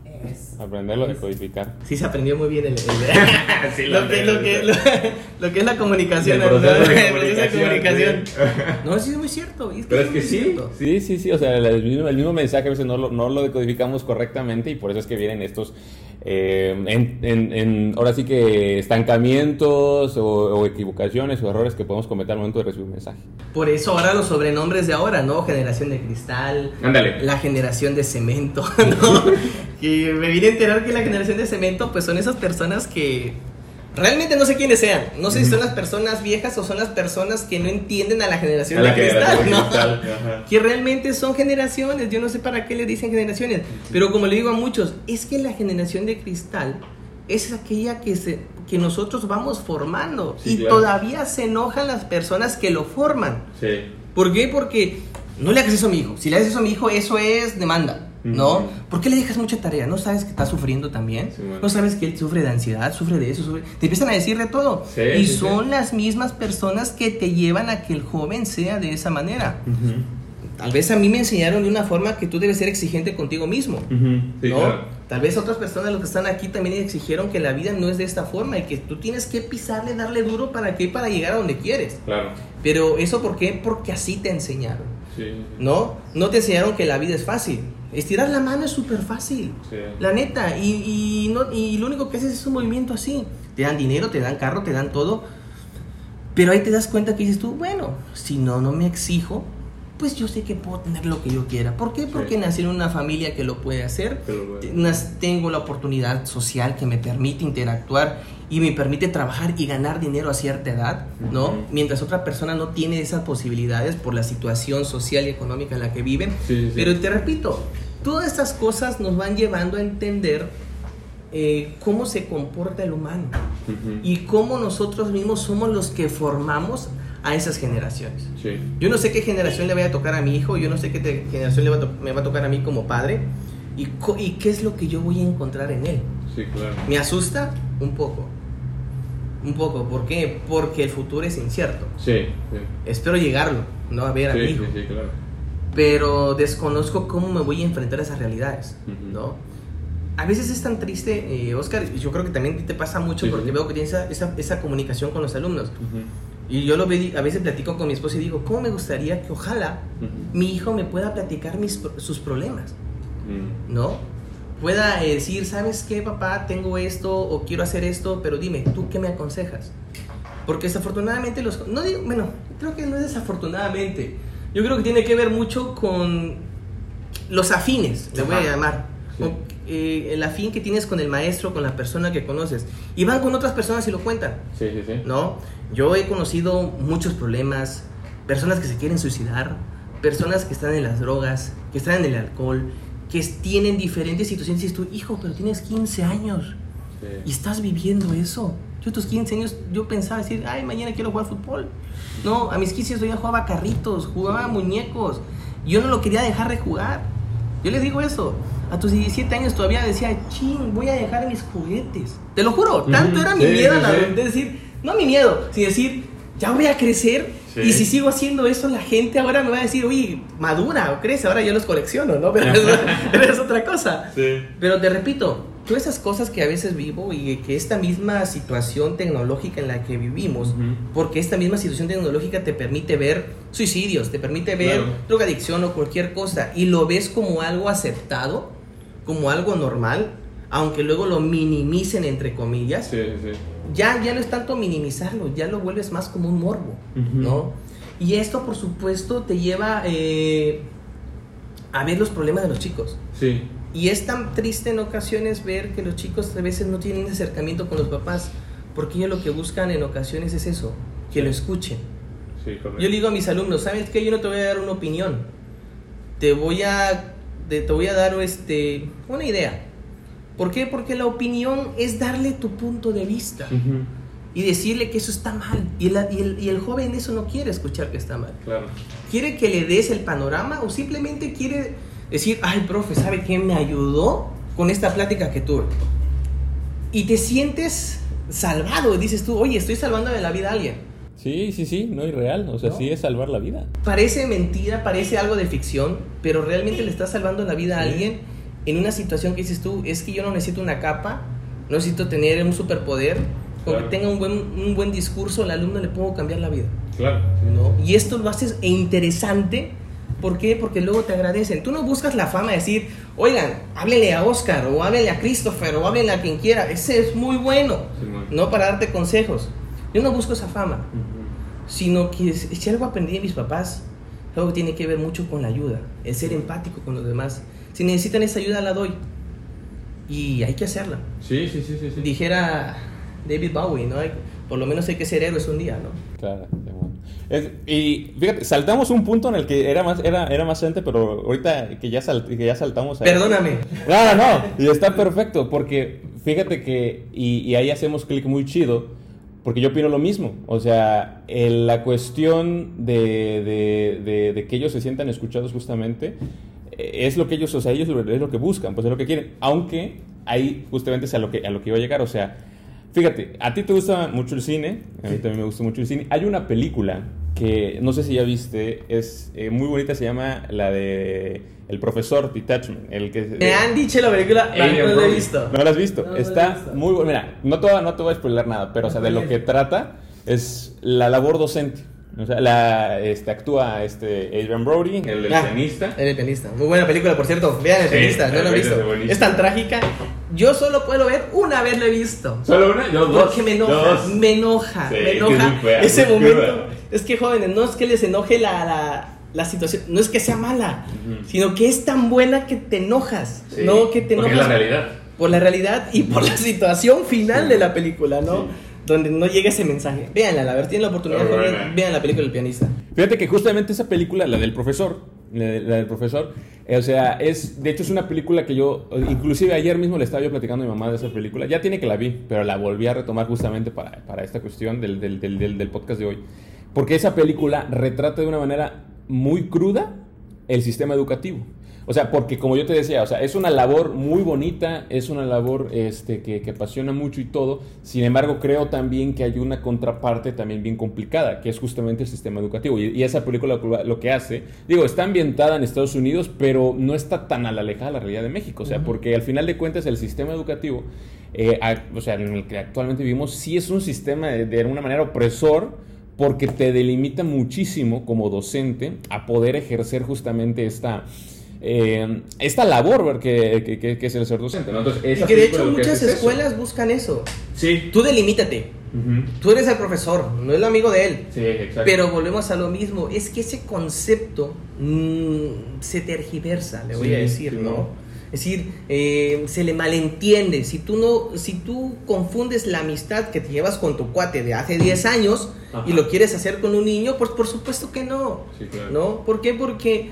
Aprenderlo a decodificar. Sí, se aprendió muy bien el, el- <laughs> Sí, lo, la que, neta, lo, que, sí. lo, lo que es la comunicación. El ¿no? proceso de El proceso de comunicación, comunicación. <laughs> No, sí es muy cierto. y Pero es que sí, cierto. Sí, sí, sí, o sea, el mismo, el mismo mensaje a veces no lo, no lo decodificamos correctamente y por eso es que vienen estos, eh, en, en- en- ahora sí que estancamientos o, o equivocaciones o errores que podemos cometer al momento de recibir un mensaje. Por eso ahora los sobrenombres de ahora, ¿no? Generación de cristal. Ándale. La generación de cemento, <laughs> ¿no? <laughs> que me vine a enterar que la generación de cemento, pues son esas personas que realmente no sé quiénes sean. No sé si son las personas viejas o son las personas que no entienden a la generación A la de cristal, ¿no? cristal. <laughs> Que realmente son generaciones. Yo no sé para qué le dicen generaciones. Pero como le digo a muchos, es que la generación de cristal es aquella que se que nosotros vamos formando Sí, y claro. todavía se enojan las personas que lo forman. Sí. ¿Por qué? Porque no le hagas eso a mi hijo. Si le haces eso a mi hijo, eso es demanda, ¿no? ¿Por qué le dejas mucha tarea? ¿No sabes que está sufriendo también? Sí, bueno. ¿No sabes que él sufre de ansiedad, sufre de eso? Sufre... Te empiezan a decir de todo. Sí, y sí, son las mismas personas que te llevan a que el joven sea de esa manera. Tal vez a mí me enseñaron de una forma que tú debes ser exigente contigo mismo. Sí, ¿no? claro. Tal vez otras personas, los que están aquí, también exigieron que la vida no es de esta forma y que tú tienes que pisarle, darle duro para que para llegar a donde quieres. Claro. Pero eso ¿por qué? Porque así te enseñaron. Sí. ¿No? No te enseñaron que la vida es fácil. Estirar la mano es súper fácil. Sí. La neta. Y, y, no, y lo único que haces es un movimiento así. Te dan dinero, te dan carro, te dan todo. Pero ahí te das cuenta que dices tú, bueno, si no, no me exijo, pues yo sé que puedo tener lo que yo quiera. ¿Por qué? Porque Sí. nací en una familia que lo puede hacer. Nas- Tengo la oportunidad social que me permite interactuar y me permite trabajar y ganar dinero a cierta edad, ¿no? Mientras otra persona no tiene esas posibilidades por la situación social y económica en la que viven. Sí, sí, sí. Pero te repito, todas estas cosas nos van llevando a entender eh, cómo se comporta el humano y cómo nosotros mismos somos los que formamos a esas generaciones. Sí. Yo no sé qué generación le vaya a tocar a mi hijo, yo no sé qué generación le va a me va a tocar a mí como padre y, co- y qué es lo que yo voy a encontrar en él. Sí, claro. Me asusta un poco. Un poco, ¿por qué? Porque el futuro es incierto. Sí. Sí. Espero llegarlo, no a ver a mi hijo. claro. Pero desconozco cómo me voy a enfrentar a esas realidades, Ujú. ¿no? A veces es tan triste, eh, Oscar, y yo creo que también te pasa mucho Sí, porque sí. veo que tienes esa, esa, esa comunicación con los alumnos. Ujú. Y yo lo veo, a veces platico con mi esposa y digo, ¿cómo me gustaría que ojalá Ujú. mi hijo me pueda platicar mis, sus problemas, Mm. ¿no? Pueda eh, decir, ¿sabes qué, papá? Tengo esto o quiero hacer esto, pero dime, ¿tú qué me aconsejas? Porque desafortunadamente los... No digo, bueno, creo que no es desafortunadamente. Yo creo que tiene que ver mucho con los afines, le voy a llamar. Sí. Con, eh, el afín que tienes con el maestro, con la persona que conoces. Y van con otras personas y lo cuentan. Sí, sí, sí. ¿no? Yo he conocido muchos problemas, personas que se quieren suicidar, personas que están en las drogas, que están en el alcohol, que tienen diferentes situaciones. Y dices tú, hijo, pero tienes 15 años y Sí. estás viviendo eso. Yo a tus 15 años, yo pensaba decir, ay, mañana quiero jugar fútbol. No, a mis 15 años yo ya jugaba carritos, jugaba muñecos. Yo no lo quería dejar de jugar. Yo les digo eso. A tus 17 años todavía decía, ching, voy a dejar mis juguetes. Te lo juro, tanto era mi sí, miedo sí, a la- sí. de decir, no mi miedo, sino decir, ya voy a crecer Sí. y si sigo haciendo eso, la gente ahora me va a decir, oye, madura o crece, ahora yo los colecciono, ¿no? <laughs> Pero es, otra cosa. Sí. Pero te repito, todas esas cosas que a veces vivo y que esta misma situación tecnológica en la que vivimos, porque esta misma situación tecnológica te permite ver suicidios, te permite ver Claro. drogadicción o cualquier cosa y lo ves como algo aceptado, como algo normal, aunque luego lo minimicen entre comillas, Sí, sí, sí. ya, ya no es tanto minimizarlo, ya lo vuelves más como un morbo. ¿no? Y esto, por supuesto, te lleva eh, a ver los problemas de los chicos. Sí. Y es tan triste en ocasiones ver que los chicos a veces no tienen acercamiento con los papás, porque ellos lo que buscan en ocasiones es eso, que lo escuchen. Sí, correcto. Yo digo a mis alumnos, ¿sabes qué? Yo no te voy a dar una opinión, te voy a, te, te voy a dar este, una idea. ¿Por qué? Porque la opinión es darle tu punto de vista. Y decirle que eso está mal. Y el, y el, y el joven eso no quiere escuchar que está mal. Claro. Quiere que le des el panorama o simplemente quiere decir, ay, profe, ¿sabe quién me ayudó con esta plática que tuve? Y te sientes salvado. y Dices tú, oye, estoy salvando de la vida a alguien. Sí, sí, sí, no es real. O sea, ¿No? sí es salvar la vida. Parece mentira, parece algo de ficción, pero realmente le estás salvando la vida a Sí. alguien en una situación que dices tú, es que yo no necesito una capa, no necesito tener un superpoder, con Claro. que tenga un buen, un buen discurso, al alumno le puedo cambiar la vida. Claro. ¿no? Y esto lo haces e interesante. ¿Por qué? Porque luego te agradecen. Tú no buscas la fama de decir, oigan, háblenle a Oscar, o háblenle a Christopher, o háblenle a quien quiera. Ese es muy bueno, Simón. no para darte consejos. Yo no busco esa fama, Ujú. sino que si si algo aprendí de mis papás, algo que tiene que ver mucho con la ayuda, el ser empático con los demás. Si necesitan esa ayuda, la doy. Y hay que hacerla. Sí, sí, sí, sí. sí. Dijera David Bowie, ¿no? Hay- por lo menos hay que ser héroes un día, ¿no? Claro. bueno. Es- y fíjate, saltamos un punto en el que era más, era, era más antes, pero ahorita que ya, sal- que ya saltamos ahí. Perdóname. No, no, no. Y está perfecto, porque fíjate que, y, y ahí hacemos clic muy chido, porque yo opino lo mismo. O sea, el- la cuestión de, de- de- de que ellos se sientan escuchados justamente, es lo que ellos, o sea, ellos lo- es lo que buscan, pues es lo que quieren. Aunque ahí justamente es a lo que, a lo que iba a llegar, o sea, fíjate, a ti te gusta mucho el cine, a mí también me gusta mucho el cine. Hay una película que no sé si ya viste, es eh, muy bonita, se llama la de El Profesor Detachment, el que... Me han dicho la película, pero Adrian no la he visto. ¿No lo has visto? No, no Está visto. muy bueno. Mira, no te, no te voy a spoiler nada, pero o sea, de lo que trata es la labor docente. O sea, la, este, actúa este Adrian Brody. El del Ah, pianista. El pianista. Muy buena película, por cierto. Vean el Sí, pianista, no lo he el visto. es. Es tan trágica. Yo solo puedo ver una vez lo he visto. ¿Solo una? Yo dos. Porque me enoja, Dos. me enoja, Sí, me es es enoja fea, ese momento. cruda. Es que jóvenes, no es que les enoje la, la, la situación, no es que sea mala, Ujú. sino que es tan buena que te enojas, Sí, no que te porque enojas es la realidad. por la realidad y por la situación final Sí. de la película, ¿no? Sí. Donde no llega ese mensaje. Véanla, a ver, tienen la oportunidad, joven, buena. vean la película del pianista. Fíjate que justamente esa película, la del profesor, la, de- la del profesor, eh, o sea, es, de hecho es una película que yo, inclusive ayer mismo le estaba yo platicando a mi mamá de esa película, ya tiene que la vi, pero la volví a retomar justamente para, para esta cuestión del, del, del, del- del podcast de hoy, porque esa película retrata de una manera muy cruda el sistema educativo. O sea, porque como yo te decía, o sea, es una labor muy bonita, es una labor este, que, que apasiona mucho y todo. Sin embargo, creo también que hay una contraparte también bien complicada, que es justamente el sistema educativo. Y, y esa película lo, que hace, digo, está ambientada en Estados Unidos, pero no está tan a la alejada de la realidad de México. O sea, porque al final de cuentas el sistema educativo, eh, a- o sea, en el que actualmente vivimos, sí es un sistema de, de alguna manera opresor porque te delimita muchísimo como docente a poder ejercer justamente esta, eh, esta labor que, que- que- que es el ser docente. ¿no? Entonces, Y que de hecho muchas eso. escuelas buscan eso. Sí. Tú delimítate, tú eres el profesor, no el amigo de él. Sí, exacto. Pero volvemos a lo mismo, es que ese concepto mm, se tergiversa, le voy Sí, a decir, sí, ¿no? no. Es decir, eh, se le malentiende. Si tú, no, si tú confundes la amistad que te llevas con tu cuate de hace 10 años Ajá. y lo quieres hacer con un niño, pues por supuesto que no. Sí, claro. ¿No? ¿Por qué? Porque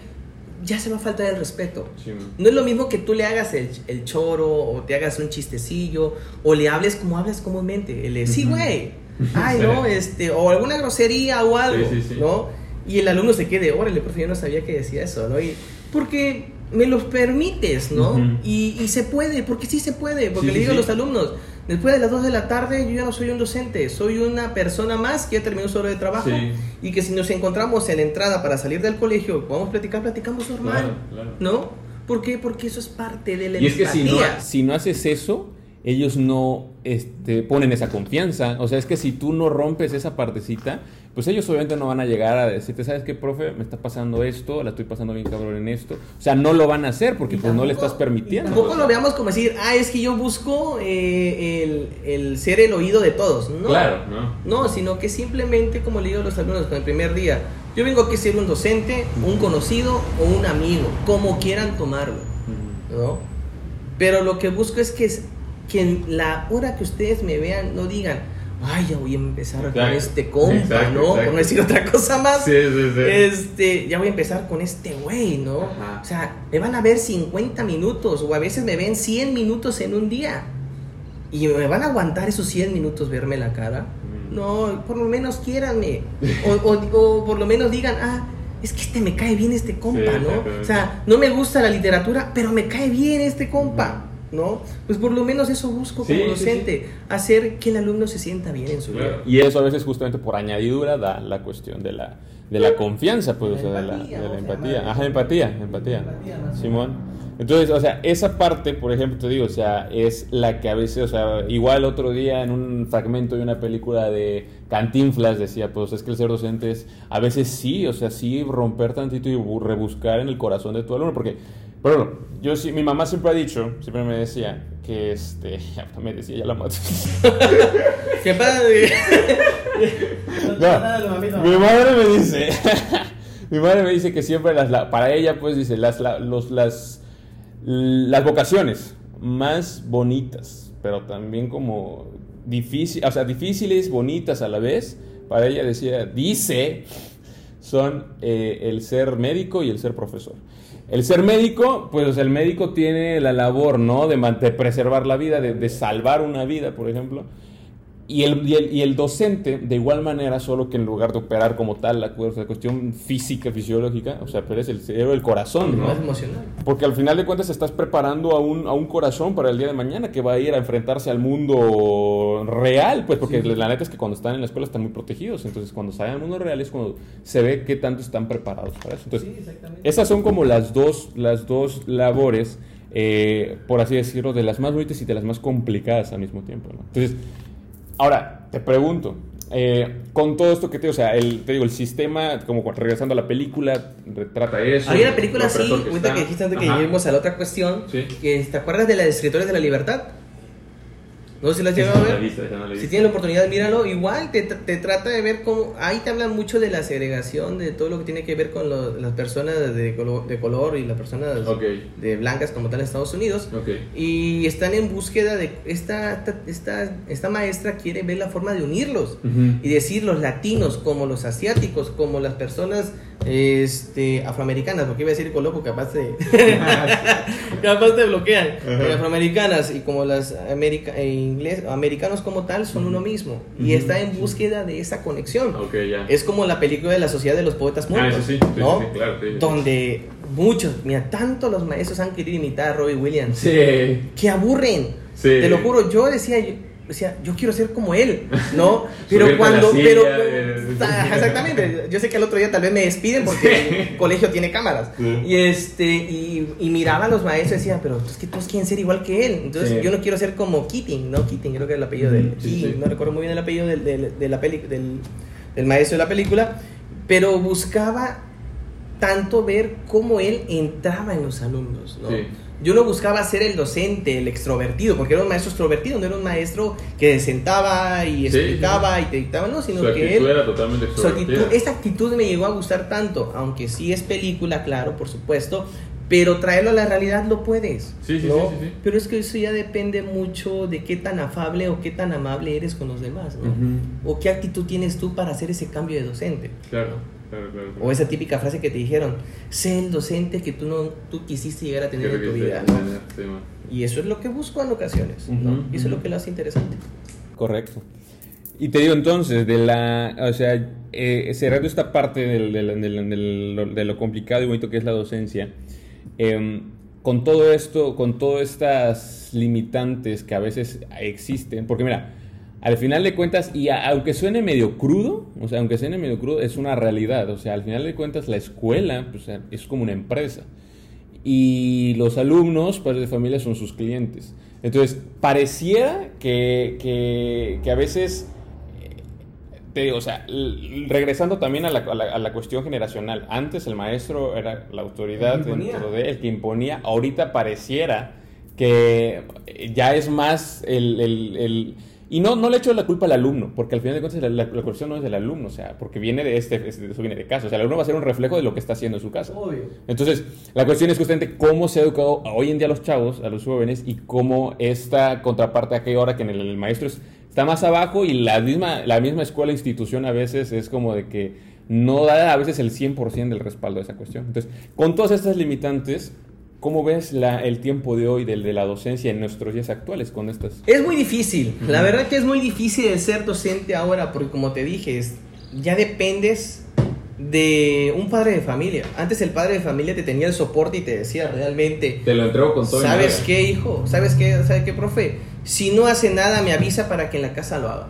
ya se va a faltar el respeto. Sí. No es lo mismo que tú le hagas el, el choro o te hagas un chistecillo o le hables como hablas comúnmente. El sí, güey. <laughs> Ay, Sí. no, este, o alguna grosería o algo, Sí, sí, sí. ¿no? Y el alumno se quede, órale, profe, yo no sabía que decía eso, ¿no? Y porque me los permites, ¿no? Ujú. y, y se puede, porque sí se puede, porque le digo a los alumnos, después de las 2 de la tarde yo ya no soy un docente, soy una persona más que ya terminó su hora de trabajo Sí. y que si nos encontramos en la entrada para salir del colegio, podemos platicar, platicamos normal, Claro, claro. ¿no? ¿Por qué? Porque eso es parte de la Y es que si no- empatía. Si no haces eso, ellos no este, ponen esa confianza. O sea, es que si tú no rompes esa partecita, pues ellos obviamente no van a llegar a decirte, ¿sabes qué, profe? Me está pasando esto, la estoy pasando bien cabrón en esto. O sea, no lo van a hacer porque pues no le estás permitiendo. Tampoco lo veamos como decir, ah, es que yo busco eh, el, el ser el oído de todos. No, Claro, ¿no? No, sino que simplemente, como le digo a los alumnos con el primer día, yo vengo aquí a ser un docente, un conocido o un amigo, como quieran tomarlo, ¿no? Pero lo que busco es que, que en la hora que ustedes me vean no digan, ay, ya voy a empezar con Exacto. este compa, Exacto, ¿no? exacto. Por no decir otra cosa más. Sí, sí, sí. Este, ya voy a empezar con este güey, ¿no? Ajá. O sea, me van a ver 50 minutos o a veces me ven 100 minutos en un día. Y me van a aguantar esos 100 minutos verme la cara. Ujú. No, por lo menos quiéranme. O, o- o por lo menos digan, ah, es que este me cae bien este compa, Sí, ¿no? O sea, no me gusta la literatura, pero me cae bien este compa, ¿no? Pues por lo menos eso busco Sí, como sí, sí. docente, hacer que el alumno se sienta bien en su vida. Y eso a veces justamente por añadidura da la cuestión de la, de la confianza, pues, La o sea, de la, empatía, de la Ajá, empatía, empatía. Empatía, más. Simón. Entonces, o sea, esa parte, por ejemplo, te digo, o sea, es la que a veces, o sea, igual otro día en un fragmento de una película de Cantinflas decía, pues es que el ser docente es, a veces sí, o sea, sí romper tantito y bu- rebuscar en el corazón de tu alumno, porque, por ejemplo, yo sí, mi mamá siempre ha dicho, siempre me decía, que este, <laughs> ya me decía, ya la mato. <laughs> Qué padre. <laughs> No, mi madre me dice, mi madre me dice que siempre las, la- para ella, pues dice, las, la- los, las, las vocaciones más bonitas, pero también como o sea, difíciles, bonitas a la vez, para ella decía, dice, son eh, el ser médico y el ser profesor. El ser médico, pues el médico tiene la labor, ¿no? De, preservar la vida, de salvar una vida, por ejemplo. Y el, y, el, y el docente, de igual manera, solo que en lugar de operar como tal la, la cuestión física, fisiológica, o sea, pero es el cerebro, el corazón, ¿no? Más emocional. Porque al final de cuentas estás preparando a un, a un corazón para el día de mañana que va a ir a enfrentarse al mundo real, pues porque la neta es que cuando están en la escuela están muy protegidos, entonces cuando salen al mundo real es cuando se ve qué tanto están preparados para eso. Entonces, Sí, exactamente. esas son como las dos, las dos labores, eh, por así decirlo, de las más bonitas y de las más complicadas al mismo tiempo. ¿no? Entonces, ahora, te pregunto, eh, con todo esto que te digo, o sea, el, te digo, el sistema, como regresando a la película, retrata eso. Hay una película opresor que ahorita que dijiste antes que lleguemos a la otra cuestión, Sí. que ¿te acuerdas de la de Escritores de la Libertad? No sé si la has llegado a no la ver. visto, no Si tienes la oportunidad, míralo. Igual te, te trata de ver cómo. Ahí te hablan mucho de la segregación, de todo lo que tiene que ver con lo- las personas de color, de color y las personas Ok. de blancas como tal en Estados Unidos. Ok. Y están en búsqueda de. Esta, esta, esta, maestra quiere ver la forma de unirlos y decir los latinos como los asiáticos, como las personas este, afroamericanas, porque iba a decir coloco, capaz de. <laughs> <laughs> capaz te bloquean. Eh, afroamericanas y como las america, eh, inglés, americanos como tal son uno mismo. Y está en búsqueda de esa conexión. Es como la película de la Sociedad de los Poetas Ah, Muertos, sí, sí, ¿no? sí, claro. Donde muchos, mira, tanto los maestros han querido imitar a Robbie Williams que aburren. Te lo juro, yo decía, yo decía, yo quiero ser como él, ¿no? <laughs> Pero cuando, silla, pero. Ah, exactamente. Yo sé que al otro día tal vez me despiden porque el colegio tiene cámaras. Sí. Y este, y, y miraba a los maestros y decía, pero es que todos quieren ser igual que él. Entonces Sí. yo no quiero ser como Keating, ¿no? Keating, creo que es el apellido del, Sí, no recuerdo muy bien el apellido del, del, de la peli, del, del maestro de la película, pero buscaba tanto ver cómo él entraba en los alumnos, ¿no? Yo no buscaba ser el docente, el extrovertido, porque era un maestro extrovertido, no era un maestro que sentaba y Sí, explicaba y te dictaba, no, sino Su que él... era totalmente su actitud- extrovertida. esa actitud me llegó a gustar tanto, aunque sí es película, claro, por supuesto, pero traerlo a la realidad lo puedes. Sí, sí, ¿no? sí. Pero es que eso ya depende mucho de qué tan afable o qué tan amable eres con los demás, ¿no? O qué actitud tienes tú para hacer ese cambio de docente. Claro, claro, claro. claro. O esa típica frase que te dijeron, sé el docente que tú no tú quisiste llegar a tener Creo en tu vida. Y eso es lo que busco en ocasiones, ¿no? Y eso es lo que lo hace interesante. Correcto. Y te digo entonces, de la, o sea, eh, cerrando esta parte del- del- del- del- de lo complicado y bonito que es la docencia, em, con todo esto, con todas estas limitantes que a veces existen, porque mira, al final de cuentas, y a- aunque suene medio crudo, o sea, aunque suene medio crudo, es una realidad, o sea, al final de cuentas la escuela pues, es como una empresa y los alumnos, padres de familia, son sus clientes. Entonces, pareciera que, que, que a veces, te digo, o sea, regresando también a la, a la- a la cuestión generacional, antes el maestro era la autoridad El que imponía. dentro de él, que imponía, ahorita pareciera que ya es más el... el- el- y no, no le echo la culpa al alumno, porque al final de cuentas la, la, la cuestión no es del alumno, o sea, porque viene de este, este- eso viene de casa, o sea, el alumno va a ser un reflejo de lo que está haciendo en su casa. Obvio. Entonces, la cuestión es justamente cómo se ha educado hoy en día a los chavos, a los jóvenes, y cómo esta contraparte aquella hora que en el, el maestro es- está más abajo y la misma, la misma escuela, institución a veces es como de que no da a veces el 100% del respaldo a esa cuestión. Entonces, con todas estas limitantes, ¿Cómo ves la, el tiempo de hoy del de la docencia en nuestros días actuales con estas? Es muy difícil, la verdad que es muy difícil el ser docente ahora, porque como te dije, es- ya dependes de un padre de familia. Antes el padre de familia te tenía el soporte y te decía realmente, Te lo entrego con todo. ¿sabes qué, hijo? ¿Sabes qué, ¿sabes qué, profe? Si no hace nada, me avisa para que en la casa lo haga.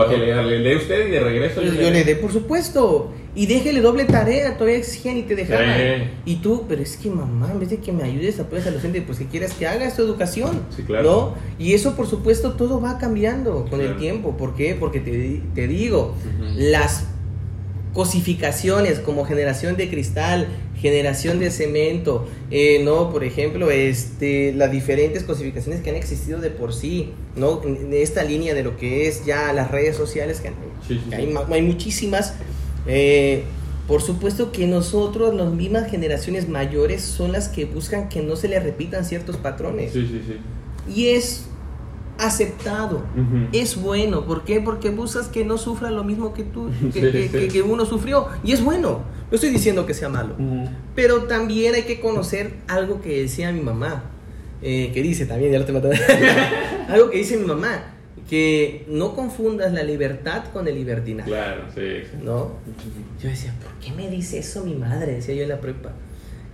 Va que le, le lee usted y de regreso Yo, yo le dé, por supuesto. Y déjele doble tarea, todavía exigían y te dejaban. Sí. Y tú, pero es que mamá, en vez de que me ayudes, apoyas al docente, pues que quieras que hagas tu educación. Sí, claro. ¿No? Y eso, por supuesto, todo va cambiando con el tiempo. ¿Por qué? Porque te, te digo, las cosificaciones como generación de cristal, generación de cemento, eh, no, por ejemplo, este, las diferentes cosificaciones que han existido de por sí, no, en, esta línea de lo que es ya las redes sociales que, Sí, que hay, hay muchísimas. Eh, por supuesto que nosotros, las mismas generaciones mayores, son las que buscan que no se le repitan ciertos patrones. Sí, sí, sí. Y es aceptado. Es bueno, ¿por qué? Porque buscas que no sufra lo mismo que tú, <laughs> que, Sí, que- sí. que- que uno sufrió. Y es bueno, no estoy diciendo que sea malo. Pero también hay que conocer algo que decía mi mamá, eh, que dice también, ya lo te maté. <laughs> algo que dice mi mamá, que no confundas la libertad con el libertinaje. Claro, sí. sí. ¿No? Yo decía, ¿por qué me dice eso mi madre? Decía yo en la prepa.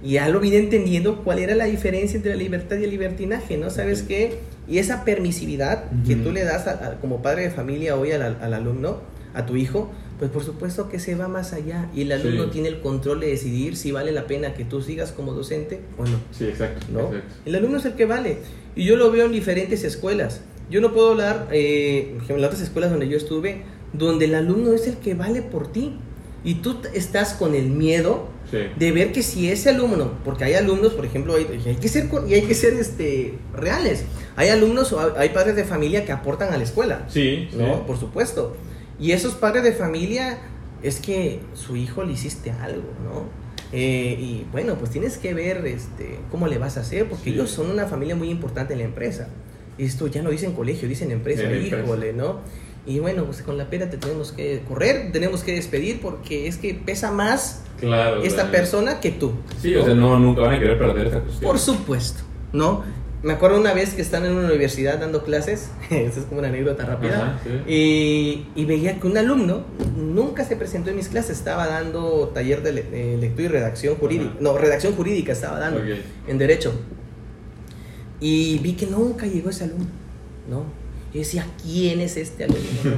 Y ya lo vine entendiendo cuál era la diferencia entre la libertad y el libertinaje, ¿no? ¿Sabes qué? Y esa permisividad que tú le das a- a- como padre de familia hoy al, al alumno, a tu hijo, pues por supuesto que se va más allá. Y el alumno Sí. tiene el control de decidir si vale la pena que tú sigas como docente o no. Sí, exacto. ¿no? exacto. El alumno es el que vale. Y yo lo veo en diferentes escuelas. Yo no puedo hablar, eh, en otras escuelas donde yo estuve, donde el alumno es el que vale por ti. Y tú estás con el miedo Sí. de ver que si ese alumno, porque hay alumnos, por ejemplo, hay, hay que ser, y hay que ser este, reales. Hay alumnos o hay- padres de familia que aportan a la escuela. Sí, sí. ¿no? Por supuesto. Y esos padres de familia es que su hijo le hiciste algo, ¿no? Eh, y bueno, pues tienes que ver este, cómo le vas a hacer, porque Sí. ellos son una familia muy importante en la empresa. Esto ya no dicen colegio, dicen empresa, empresa. híjole, ¿no? Y bueno, pues con la pena te tenemos que correr, tenemos que despedir, porque es que pesa más Claro. esta claro. persona que tú. Sí, o sea, no, nunca van a querer perder esa cuestión. Por supuesto, ¿no? Me acuerdo una vez que estaba en una universidad dando clases, <laughs> esa es como una anécdota rápida, Ajá, sí. y, y veía que un alumno nunca se presentó en mis clases, estaba dando taller de le- eh, lectura y redacción jurídica, Ajá. no, redacción jurídica estaba dando Ok. en derecho. Y vi que nunca llegó ese alumno, ¿no? Yo decía, ¿quién es este alumno? no?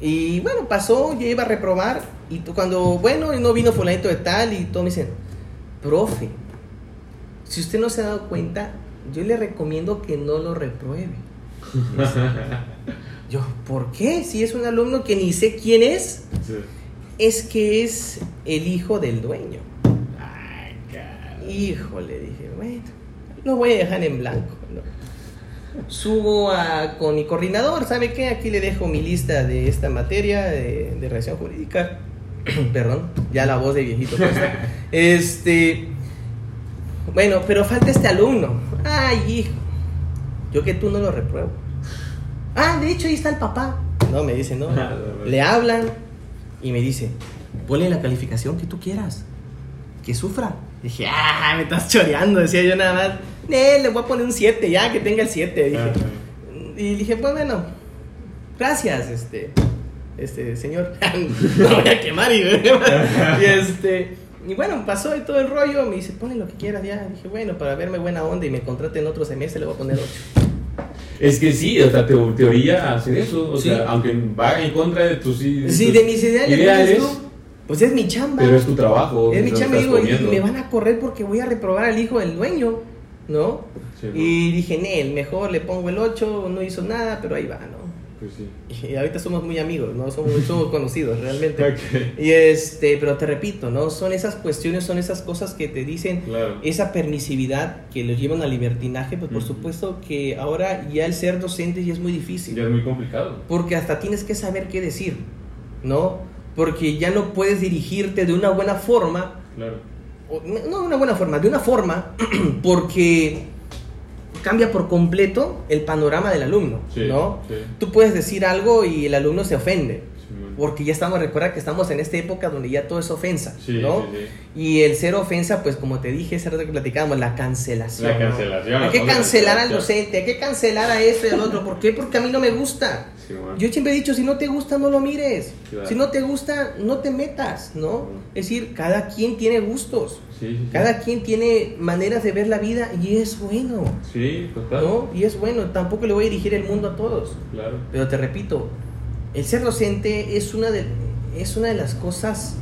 y bueno, pasó, ya iba a reprobar, y tú cuando, bueno, no vino fulanito de tal, y todos me dicen, profe, si usted no se ha dado cuenta, yo le recomiendo que no lo repruebe. Yo, ¿por qué? Si es un alumno que ni sé quién es, Sí. es que es el hijo del dueño. Ay. Híjole, dije, bueno, lo voy a dejar en blanco. ¿no? Subo a- con mi coordinador, ¿sabe qué? Aquí le dejo mi lista de esta materia de, de relación jurídica. <clears throat> Perdón, ya la voz de viejito. este, bueno, pero falta este alumno. Ay, hijo, yo que tú no lo repruebo. Ah, de hecho ahí está el papá. No, me dice, no. <laughs> Le hablan y me dice, ponle la calificación que tú quieras que sufra. Dije, ah, me estás choreando, decía yo nada más. "Nee, le voy a poner un 7, ya, que tenga el 7. Dije. Ajá. Y dije, pues bueno, gracias, este, este, señor. <laughs> no voy a quemar y, y este. Y bueno, pasó y todo el rollo. Me dice, ponle lo que quieras ya. Dije, bueno, para verme buena onda y me contrate en otro semestre, le voy a poner 8. Es que sí, o sea, te, te orilla a hacer eso. O Sí. sea, aunque va en contra de tus, de Sí, tus de mis ideales, ideales, pues, pues es mi chamba. pero es tu trabajo. Es mi chamba, digo, y me van a correr porque voy a reprobar al hijo del dueño, ¿no? Sí, ¿no? y dije, Nel, mejor le pongo el 8, no hizo nada, pero ahí va, ¿no? Pues sí. Y ahorita somos muy amigos, ¿no? Somos, somos conocidos realmente. <laughs> Ok. Y este, pero te repito, ¿no? Son esas cuestiones, son esas cosas que te dicen Claro. esa permisividad que los llevan al libertinaje, pues por supuesto que ahora ya el ser docente ya es muy difícil. Ya es muy complicado. Porque hasta tienes que saber qué decir, ¿no? Porque ya no puedes dirigirte de una buena forma, Claro. No de una buena forma, de una forma, <clears throat> porque cambia por completo el panorama del alumno, Sí, ¿no? sí. Tú puedes decir algo y el alumno se ofende. Porque ya estamos, recuerda que estamos en esta época donde ya todo es ofensa, Sí, ¿no? sí, Y el ser ofensa, pues como te dije ese rato que platicábamos, la cancelación. La ¿no? cancelación, Hay que la cancelar al docente, hay que cancelar a esto y al otro. ¿Por qué? Porque a mí no me gusta. Yo siempre he dicho, si no te gusta, no lo mires. Claro. Si no te gusta, no te metas, ¿no? Es decir, cada quien tiene gustos. Cada quien tiene maneras de ver la vida y es bueno, Sí, total. ¿no? Y es bueno. Tampoco le voy a dirigir el mundo a todos. Claro. Pero te repito, el ser docente es una de, es una de las cosas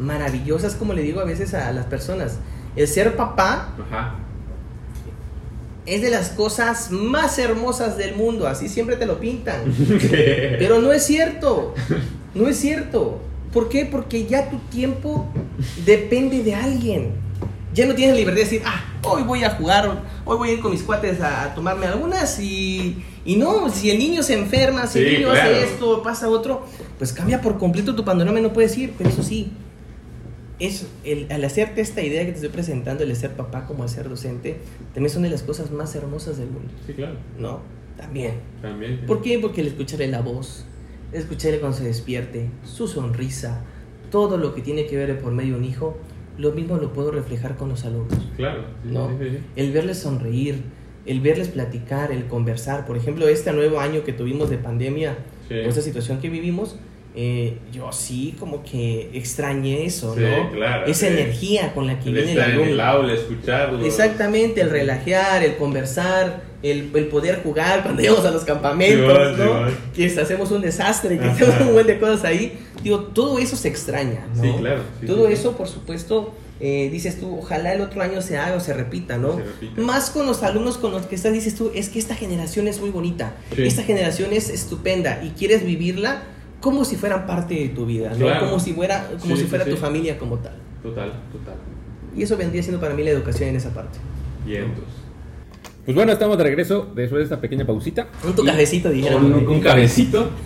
maravillosas, como le digo a veces a las personas. El ser papá Ajá. es de las cosas más hermosas del mundo, así siempre te lo pintan. <laughs> Pero no es cierto, no es cierto. ¿Por qué? Porque ya tu tiempo depende de alguien. Ya no tienes libertad de decir, ah, hoy voy a jugar, hoy voy a ir con mis cuates a, a tomarme algunas y, y no, si el niño se enferma, si el Sí, niño claro. hace esto, pasa otro, pues cambia por completo tu panorama, y no puedes ir, pero eso sí, es el, al hacerte esta idea que te estoy presentando, el ser papá como el ser docente, también son de las cosas más hermosas del mundo, Sí, claro. ¿no? También. También. ¿Por qué? Porque el escucharle la voz, el escucharle cuando se despierte, su sonrisa, todo lo que tiene que ver por medio de un hijo, lo mismo lo puedo reflejar con los alumnos. Claro. Sí, ¿no? sí, sí, sí. El verles sonreír, el verles platicar, el conversar. Por ejemplo, este nuevo año que tuvimos de pandemia, Sí. esta situación que vivimos, eh, yo sí como que extrañé eso, Sí, ¿no? claro, Esa sí. energía con la que El viene el estar en el alumno. aula, escucharlo. Exactamente, el relajear, el conversar, el, el poder jugar cuando llegamos a los campamentos, Sí, ¿no? sí, que hacemos un desastre, que hacemos un buen de cosas ahí. Digo, todo eso se extraña, ¿no? Sí, claro, todo eso, por supuesto, eh, dices tú, ojalá el otro año se haga o se repita, ¿no? Se repita. Más con los alumnos con los que estás, dices tú, es que esta generación es muy bonita, Sí. esta generación es estupenda y quieres vivirla como si fueran parte de tu vida, ¿no? Claro. Como si fuera, como Sí, si fuera sí. tu familia como tal. Total, total. Y eso vendría siendo para mí la educación en esa parte. Y entonces. Pues bueno, estamos de regreso después de esta pequeña pausita. Un tu cafecito, dijeron. Un, un cabecito. <laughs>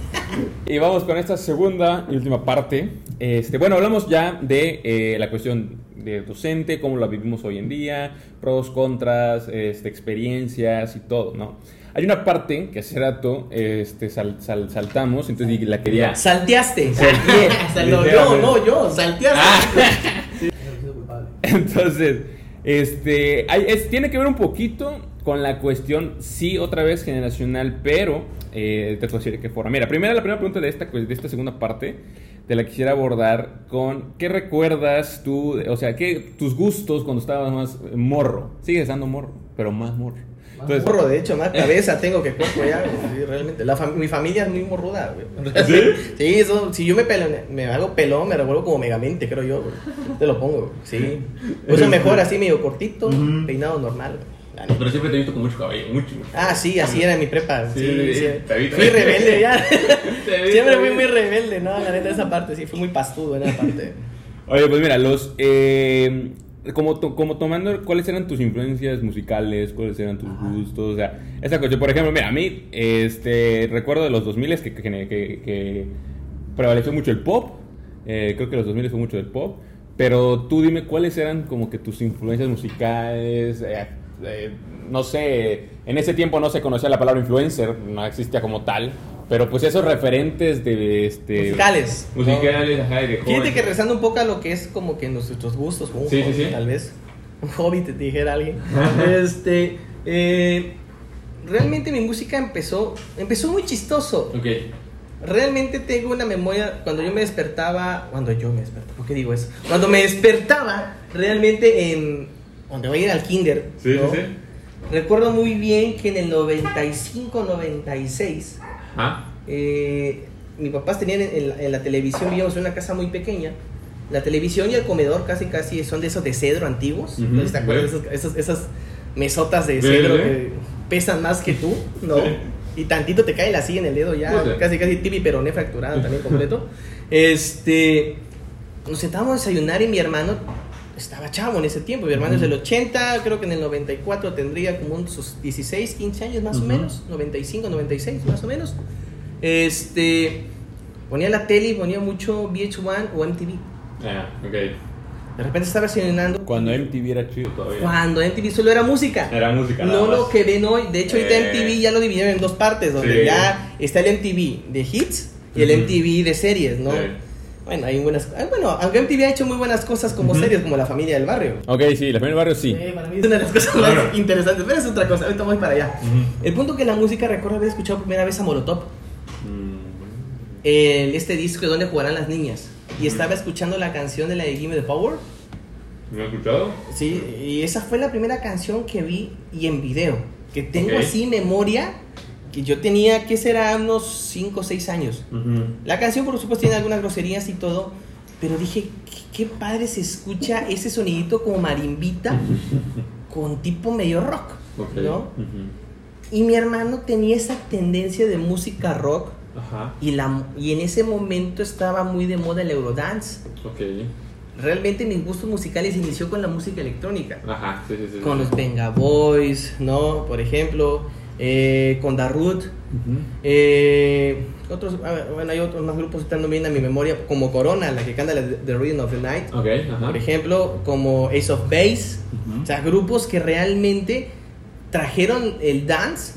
Y vamos con esta segunda y última parte. Este, bueno, hablamos ya de eh, la cuestión de docente, cómo la vivimos hoy en día, pros, contras, este, experiencias y todo, ¿no? Hay una parte que hace rato este, sal- sal- saltamos, entonces la quería... Salteaste. Salteé. <laughs> Sal- no, yo, no, yo, salteaste. <laughs> Entonces, este, hay- es- tiene que ver un poquito con la cuestión, sí, otra vez generacional, pero eh, te puedo decir de qué forma. Mira, primera, la primera pregunta de esta, de esta segunda parte, te la quisiera abordar con, ¿qué recuerdas tú, o sea, qué, tus gustos cuando estabas más morro? Sigues dando morro, pero más morro. Entonces, Morro, de hecho, más <laughs> cabeza tengo que cuerpo ya, sí, realmente. La fam- mi familia es muy morruda, güey. ¿Sí? Sí, eso, si yo me pelo, me hago pelón, me revuelvo como megamente, creo yo, güey. Te lo pongo, güey. Sí. <laughs> Uso mejor así, medio cortito, Ujú. peinado normal, güey. La neta. Pero siempre te he visto con mucho cabello, mucho. mucho. Ah, sí, así era en mi prepa. Sí, Sí, sí. te vi, te Fui vi. rebelde ya. <laughs> Te vi, <laughs> Siempre te fui muy rebelde, ¿no? La neta, esa parte, sí, fui muy pastudo en esa parte. <laughs> Oye, pues mira, los... eh, como, to- como tomando, ¿cuáles eran tus influencias musicales? ¿Cuáles eran tus gustos? O sea, esa cuestión, por ejemplo, mira, a mí, este, recuerdo de los 2000 que, que, que, que prevaleció mucho el pop. eh, creo que los 2000 fue mucho del pop. Pero tú dime cuáles eran como que tus influencias musicales. eh, eh, no sé, en ese tiempo no se conocía la palabra influencer, no existía como tal. Pero pues esos referentes de este. Musicales. ¿no? Musicales, ajá, y de Fíjate que rezando un poco a lo que es como que nuestros gustos, como un Sí, hobby, sí. tal vez. Un hobby, te dijera alguien. este. eh, realmente mi música empezó. Empezó muy chistoso. Ok. Realmente tengo una memoria cuando yo me despertaba. Cuando yo me despertaba, ¿por qué digo eso? Cuando me despertaba, realmente en. Cuando voy a ir al kinder. Sí, ¿no? sí, sí. Recuerdo muy bien que en el 95-96 Ah, eh, mis papás tenían en, en la, en la televisión, vivíamos en una casa muy pequeña. La televisión y el comedor casi casi son de esos de cedro antiguos. ¿te acuerdas? Esas, esas, esas mesotas de cedro que pesan más que tú, ¿no? Y tantito te cae la silla en el dedo ya, casi casi tibi peroné fracturado también <laughs> completo. Este, nos sentábamos a desayunar y mi hermano estaba chavo en ese tiempo. Mi hermano es del 80, creo que en el 94 tendría como sus 16, 15 años más o menos, 95, 96 más o menos. Este, ponía la tele ponía mucho VH1 o MTV. ah, ok. De repente estaba desayunando Cuando MTV era chido todavía. cuando MTV solo era música. Era música, nada No lo más. que ven hoy. De hecho, ahorita Eh. MTV ya lo dividieron en dos partes, donde Sí. ya está el MTV de hits y el. MTV de series, ¿no? Sí. Bueno, hay buenas. ah, Bueno, aunque MTV ha hecho muy buenas cosas como Ujú. series, como La Familia del Barrio. Ok, sí, la familia del barrio sí. Eh, para mí es una de las cosas Claro. más interesantes, pero es otra cosa, ahorita voy para allá. Ujú. El punto que la música, recuerdo haber escuchado por primera vez a Molotov, Mm. el- este disco de donde jugarán las niñas, y estaba escuchando la canción de la de Gimme the Power, ¿Me has escuchado? sí, y esa fue la primera canción que vi y en video, que tengo Ok. así memoria, que yo tenía, que será unos 5 o 6 años. Ujú. La canción, por supuesto, tiene algunas groserías y todo, pero dije, qué, qué padre se escucha ese sonidito como marimbita <laughs> con tipo medio rock, Ok. ¿no? Ujú. Y mi hermano tenía esa tendencia de música rock Ajá. y, la, y en ese momento estaba muy de moda el Eurodance. Ok. Realmente mis gustos musicales inició con la música electrónica, Ajá, sí, sí, sí. con los Venga Boys, ¿no? Por ejemplo, eh, con Darut. Eh, otros, bueno, hay otros más grupos que están bien a mi memoria, como Corona, la que canta la The Rhythm of the Night. Por ejemplo, como Ace of Base. Ujú. O sea, grupos que realmente trajeron el dance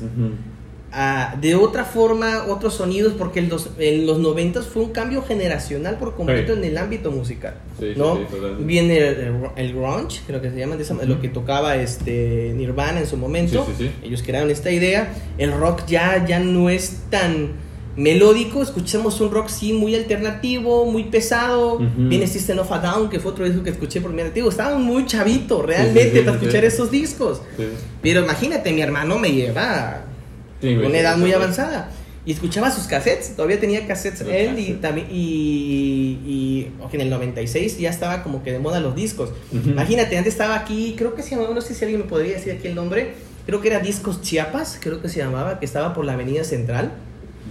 A- de otra forma, otros sonidos, porque en los, en los 90 fue un cambio generacional por completo Sí. en el ámbito musical. Sí, ¿no? sí. Viene el, el- el grunge, creo que se llama, de esa- lo que tocaba este Nirvana en su momento. Sí, sí, sí. Ellos crearon esta idea. El rock ya, ya no es tan melódico, escuchamos un rock sí muy alternativo, muy pesado. Ujú. Viene System of a Down, que fue otro disco que escuché por primera vez. Estaba muy chavito realmente sí, sí, para sí, escuchar sí. esos discos. Sí. Pero imagínate, mi hermano me lleva Sí, güey, una edad muy avanzada. Y escuchaba sus cassettes, todavía tenía cassettes Los él y también y, y en el 96 ya estaba como que de moda los discos. Imagínate, antes estaba aquí, creo que se llamaba, no sé si alguien me podría decir aquí el nombre, creo que era Discos Chiapas, creo que se llamaba, que estaba por la Avenida Central.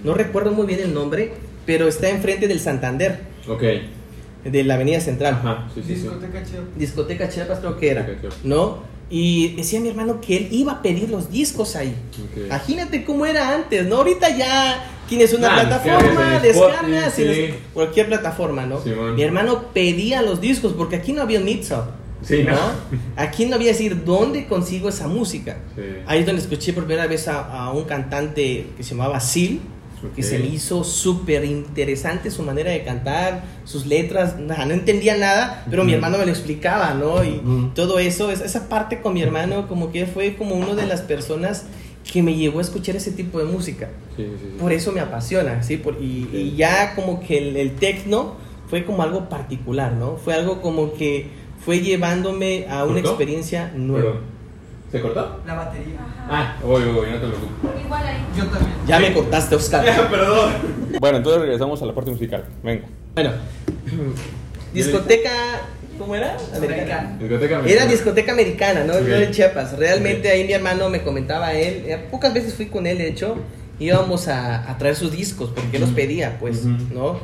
No recuerdo muy bien el nombre, pero está enfrente del Santander, Ok. de la Avenida Central. Ajá, sí, sí, sí. Discoteca Chiapas. Discoteca Chiapas creo que era. ¿no? Y decía mi hermano que él iba a pedir los discos ahí. Imagínate cómo era antes, ¿no? Ahorita ya tienes una plataforma, descargas sí. cualquier plataforma, ¿no? Mi hermano pedía los discos porque aquí no había un mix up, Sí, ¿no? Aquí no había decir dónde consigo esa música. Ahí es donde escuché por primera vez a, a un cantante que se llamaba Seal, que Ok. se me hizo súper interesante su manera de cantar, sus letras, nada, no entendía nada, pero mi hermano me lo explicaba, ¿no? Y todo eso, es- esa parte con mi hermano como que fue como una de las personas que me llevó a escuchar ese tipo de música. Sí, sí, sí. Por eso me apasiona, ¿sí? Por- y, ya como que el, el tecno fue como algo particular, ¿no? Fue algo como que fue llevándome a una experiencia nueva. ¿Se cortó? La batería. Ah, voy, voy, no te preocupes. Igual ahí. Yo también. Ya me cortaste, Oscar. <laughs> Perdón. Bueno, entonces regresamos a la parte musical. Venga. Bueno, discoteca, ¿cómo era? Americana. Discoteca Era mexicana. discoteca americana, ¿no? Ok. No de Chiapas. Realmente ahí mi hermano me comentaba a él. eh, Pocas veces fui con él, de hecho. Íbamos a, a traer sus discos porque él los pedía, pues. ¿no?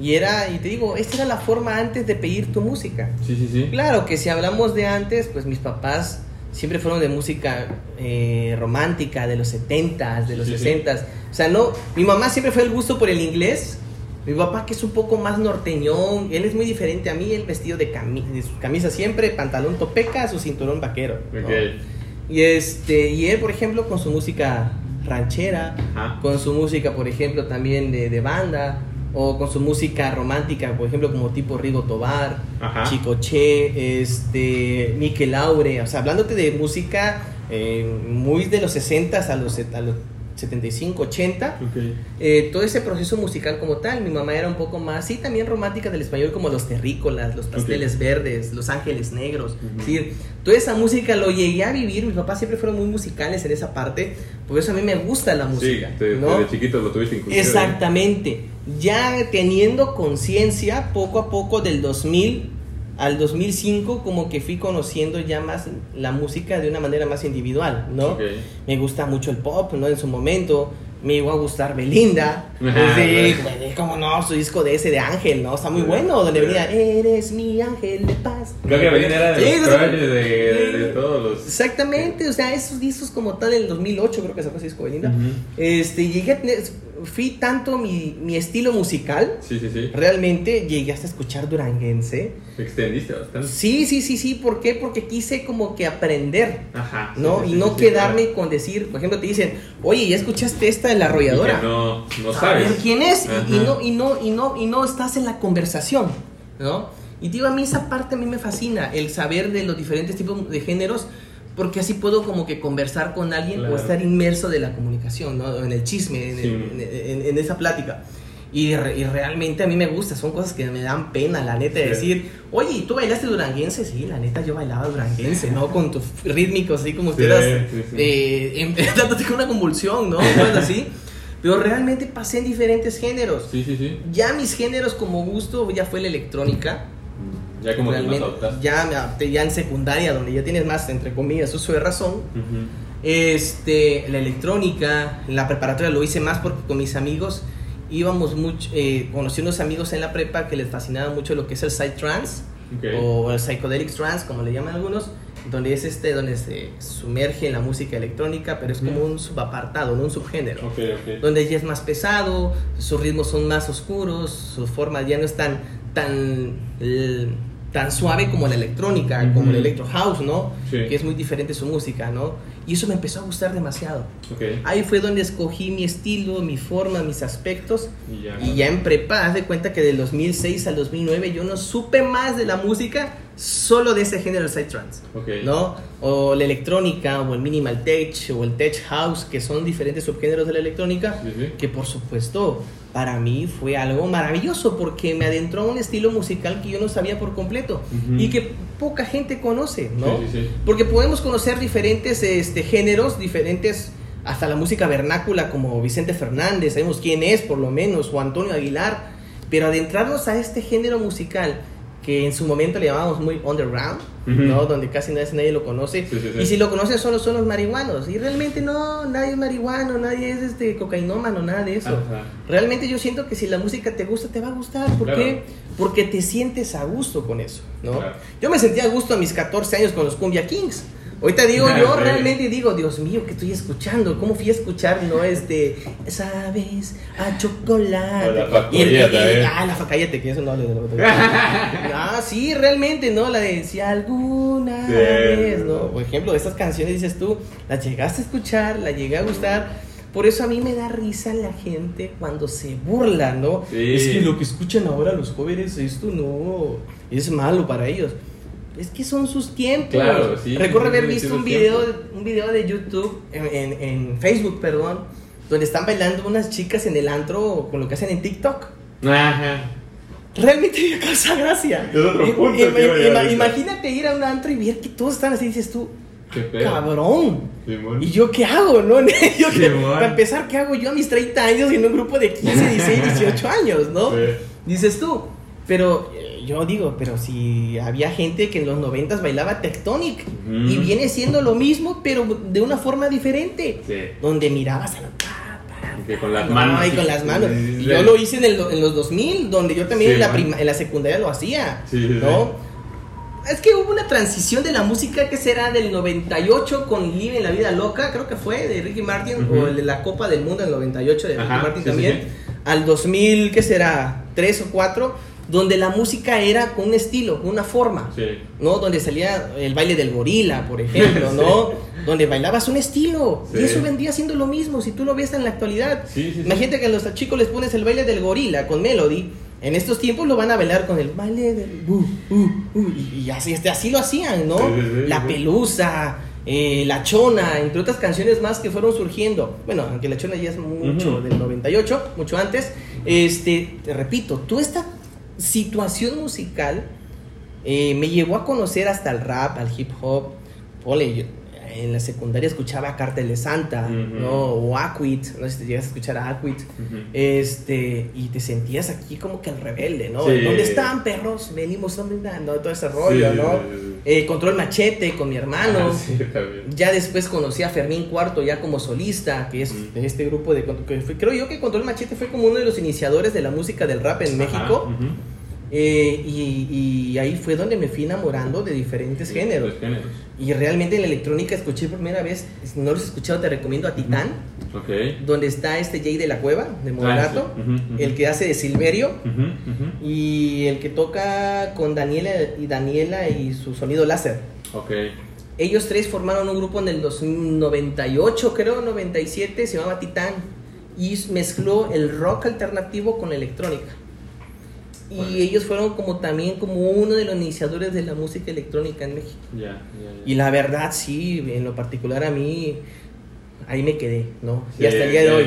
Y era, y te digo, esta era la forma antes de pedir tu música. Sí, sí, sí. Claro que si hablamos de antes, pues mis papás siempre fueron de música eh, romántica, de los 70s, de los Sí, sí. 60s. O sea, no, mi mamá siempre fue el gusto por el inglés. Mi papá que es un poco más norteñón, él es muy diferente a mí, él vestido de, cami de su camisa siempre, pantalón topeca, su cinturón vaquero. Y este, y él, por ejemplo, con su música ranchera, Ajá. con su música, por ejemplo, también de, de banda, o con su música romántica, por ejemplo, como tipo Rigo Tobar, Ajá. Chicoche, este, Mikel Laure, o sea, hablándote de música eh, muy de los 60s a los, a los 75, 80, Ok. eh, todo ese proceso musical como tal, mi mamá era un poco más, sí, también romántica del español, como los terrícolas, los pasteles verdes, los ángeles negros. Sí, toda esa música lo llegué a vivir, mis papás siempre fueron muy musicales en esa parte, por eso a mí me gusta la Sí, música. te- ¿no? desde chiquito lo tuviste. Exactamente. Ya teniendo conciencia, poco a poco del 2000 al 2005, como que fui conociendo ya más la música de una manera más individual, ¿no? Me gusta mucho el pop, ¿no? En su momento. Me llegó a gustar Belinda. Ajá, sí, güey. cómo no, su disco de ese de Ángel, ¿no? Está muy bueno, donde venía, eres mi ángel de paz. Creo que Belinda era de Sí, los de, de, de todos los. Exactamente, o sea, esos discos como tal en el 2008 creo que sacó ese disco Belinda. Ujú. Este, llegué a tener, fui tanto mi, mi estilo musical, Sí, sí, sí. realmente llegué hasta escuchar duranguense. Te extendiste bastante. Sí, sí, sí, sí, ¿por qué? Porque quise como que aprender, Ajá. ¿no? sí, y no quedarme claro. con decir, por ejemplo, te dicen, oye, ¿ya escuchaste esta de la Y arrolladora? que No, no Ah, sabes. saber quién es y, y no y no y no y no estás en la conversación, ¿no? Y digo, a mí esa parte a mí me fascina, el saber de los diferentes tipos de géneros, porque así puedo como que conversar con alguien Claro. o estar inmerso de la comunicación, ¿no? En el chisme, en, Sí. en- en- en esa plática. Y, re- y realmente a mí me gusta, son cosas que me dan pena, la neta, de Sí. decir, oye, ¿y ¿tú bailaste duranguense? Sí, la neta, yo bailaba duranguense, ¿no? Con tus rítmicos, así como Sí, estuvieras sí, eh, <laughs> <laughs> dándote con una convulsión, ¿no? Cosas así. Pero realmente pasé en diferentes géneros. Sí, sí, sí. Ya mis géneros como gusto ya fue la electrónica. Ya como que más Realmente, ya me adapté ya en secundaria, donde ya tienes más, entre comillas, uso de razón. Este, la electrónica, la preparatoria lo hice más porque con mis amigos íbamos mucho, eh, conocí unos amigos en la prepa que les fascinaba mucho lo que es el psytrance Ok. o el psychedelic trance, como le llaman algunos, donde es este, donde se sumerge en la música electrónica, pero es como Ujú. un subapartado, no un subgénero Ok, ok. donde ya es más pesado, sus ritmos son más oscuros, su forma ya no es tan tan tan suave como la electrónica, como el electro house, ¿no? Sí. Que es muy diferente su música, ¿no? Y eso me empezó a gustar demasiado. Ahí fue donde escogí mi estilo, mi forma, mis aspectos. Y ya. Y ya en prepa, haz de cuenta que del 2006 al 2009 yo no supe más de la música solo de ese género psytrance. Ok. ¿no? O la electrónica, o el minimal tech, o el tech house, que son diferentes subgéneros de la electrónica, Sí, sí. que por supuesto para mí fue algo maravilloso porque me adentró a un estilo musical que yo no sabía por completo y que poca gente conoce, ¿no? Sí. Porque podemos conocer diferentes este, géneros, diferentes, hasta la música vernácula como Vicente Fernández, sabemos quién es por lo menos, o Antonio Aguilar, pero adentrarnos a este género musical que en su momento le llamábamos muy underground. ¿no? Donde casi nadie, nadie lo conoce. Sí, sí, sí. Y si lo conoces solo son los marihuanos. Y realmente no, nadie es marihuano, nadie es este cocainómano, nada de eso. Ajá. Realmente yo siento que si la música te gusta, te va a gustar. ¿Por Claro. qué? Porque te sientes a gusto con eso, ¿no? Claro. Yo me sentía a gusto a mis 14 años con los Cumbia Kings. Ahorita digo, yo realmente digo, Dios mío, ¿qué estoy escuchando? ¿Cómo fui a escuchar, no? Este, sabes, a chocolate. O la el- ¿eh? Ah, la facayete, que eso no de <laughs> Ah, sí, realmente, ¿no? La de si alguna Sí. vez, ¿no? Por ejemplo, estas canciones dices tú, las llegaste a escuchar, la llegué a gustar. Por eso a mí me da risa la gente cuando se burla, ¿no? Sí. Es que lo que escuchan ahora los jóvenes, esto no es malo para ellos. Es que son sus tiempos. Claro, sí, Recuerdo haber visto un video, un video de YouTube, en, en- en Facebook, perdón, donde están bailando unas chicas en el antro con lo que hacen en TikTok. Ajá. Realmente me causa gracia. Es otro punto que ima- imagínate ir a un antro y ver que todos están así, dices tú, Qué cabrón. Simón. ¿Y yo qué hago, no? <laughs> Yo qué- para empezar, ¿qué hago yo a mis 30 años en un grupo de 15, 16, 18 años, no? <laughs> Sí. Dices tú. Pero eh, yo digo, pero si había gente que en los 90 bailaba Tectonic y viene siendo lo mismo, pero de una forma diferente. Sí. Donde mirabas a la que con las no, manos. y con las manos. Y yo lo hice en, el- en los 2000, donde yo también Sí, en, la prima- en la secundaria lo hacía. Sí, sí, ¿No? Es que hubo una transición de la música que será del 98 con Live en la Vida Loca, creo que fue, de Ricky Martin, o el de la Copa del Mundo del 98 de Ricky Ajá, Martin también, al 2000, ¿qué será? 3 o 4, donde la música era con un estilo, una forma. Sí. ¿no? Donde salía el baile del gorila, por ejemplo, <laughs> ¿no? Donde bailabas un estilo. Sí. Y eso vendría siendo lo mismo si tú lo ves en la actualidad. Imagínate que a los chicos les pones el baile del gorila con Melody. En estos tiempos lo van a bailar con el baile del... uh, uh, uh, y, así, este, así lo hacían, ¿no? La pelusa, eh, La Chona, entre otras canciones más que fueron surgiendo. Bueno, aunque La Chona ya es mucho Ujú. del 98, mucho antes. Este, te repito, tú esta situación musical eh, me llevó a conocer hasta el rap, al hip hop. Ole, en la secundaria escuchaba Cartel de Santa. ¿no? O Aquit, no sé si te llegas a escuchar a Aquit. Este, y te sentías aquí como que el rebelde, ¿no? Sí. ¿Dónde están, perros? Venimos dominando, todo ese rollo, Sí, ¿no? Eh, Control Machete con mi hermano. Ah, sí. Ya después conocí a Fermín Cuarto ya como solista, que es de este grupo de... que fue- creo yo que Control Machete fue como uno de los iniciadores de la música del rap en México. Eh, y, y ahí fue donde me fui enamorando de diferentes géneros. Los géneros. Y realmente en la electrónica escuché por primera vez, si no lo has escuchado, te recomiendo a Titán, donde está este Jay de la Cueva, de Moderato, Ah, sí. Ujú. el que hace de Silverio, y el que toca con Daniela y Daniela y su sonido láser. Ellos tres formaron un grupo en el 98, creo, 97, se llamaba Titán. y mezcló el rock alternativo con la electrónica. Y ellos fueron como también como uno de los iniciadores de la música electrónica en México. Ya, ya, ya. Y la verdad, sí, en lo particular a mí, ahí me quedé, ¿no? y hasta el día de hoy.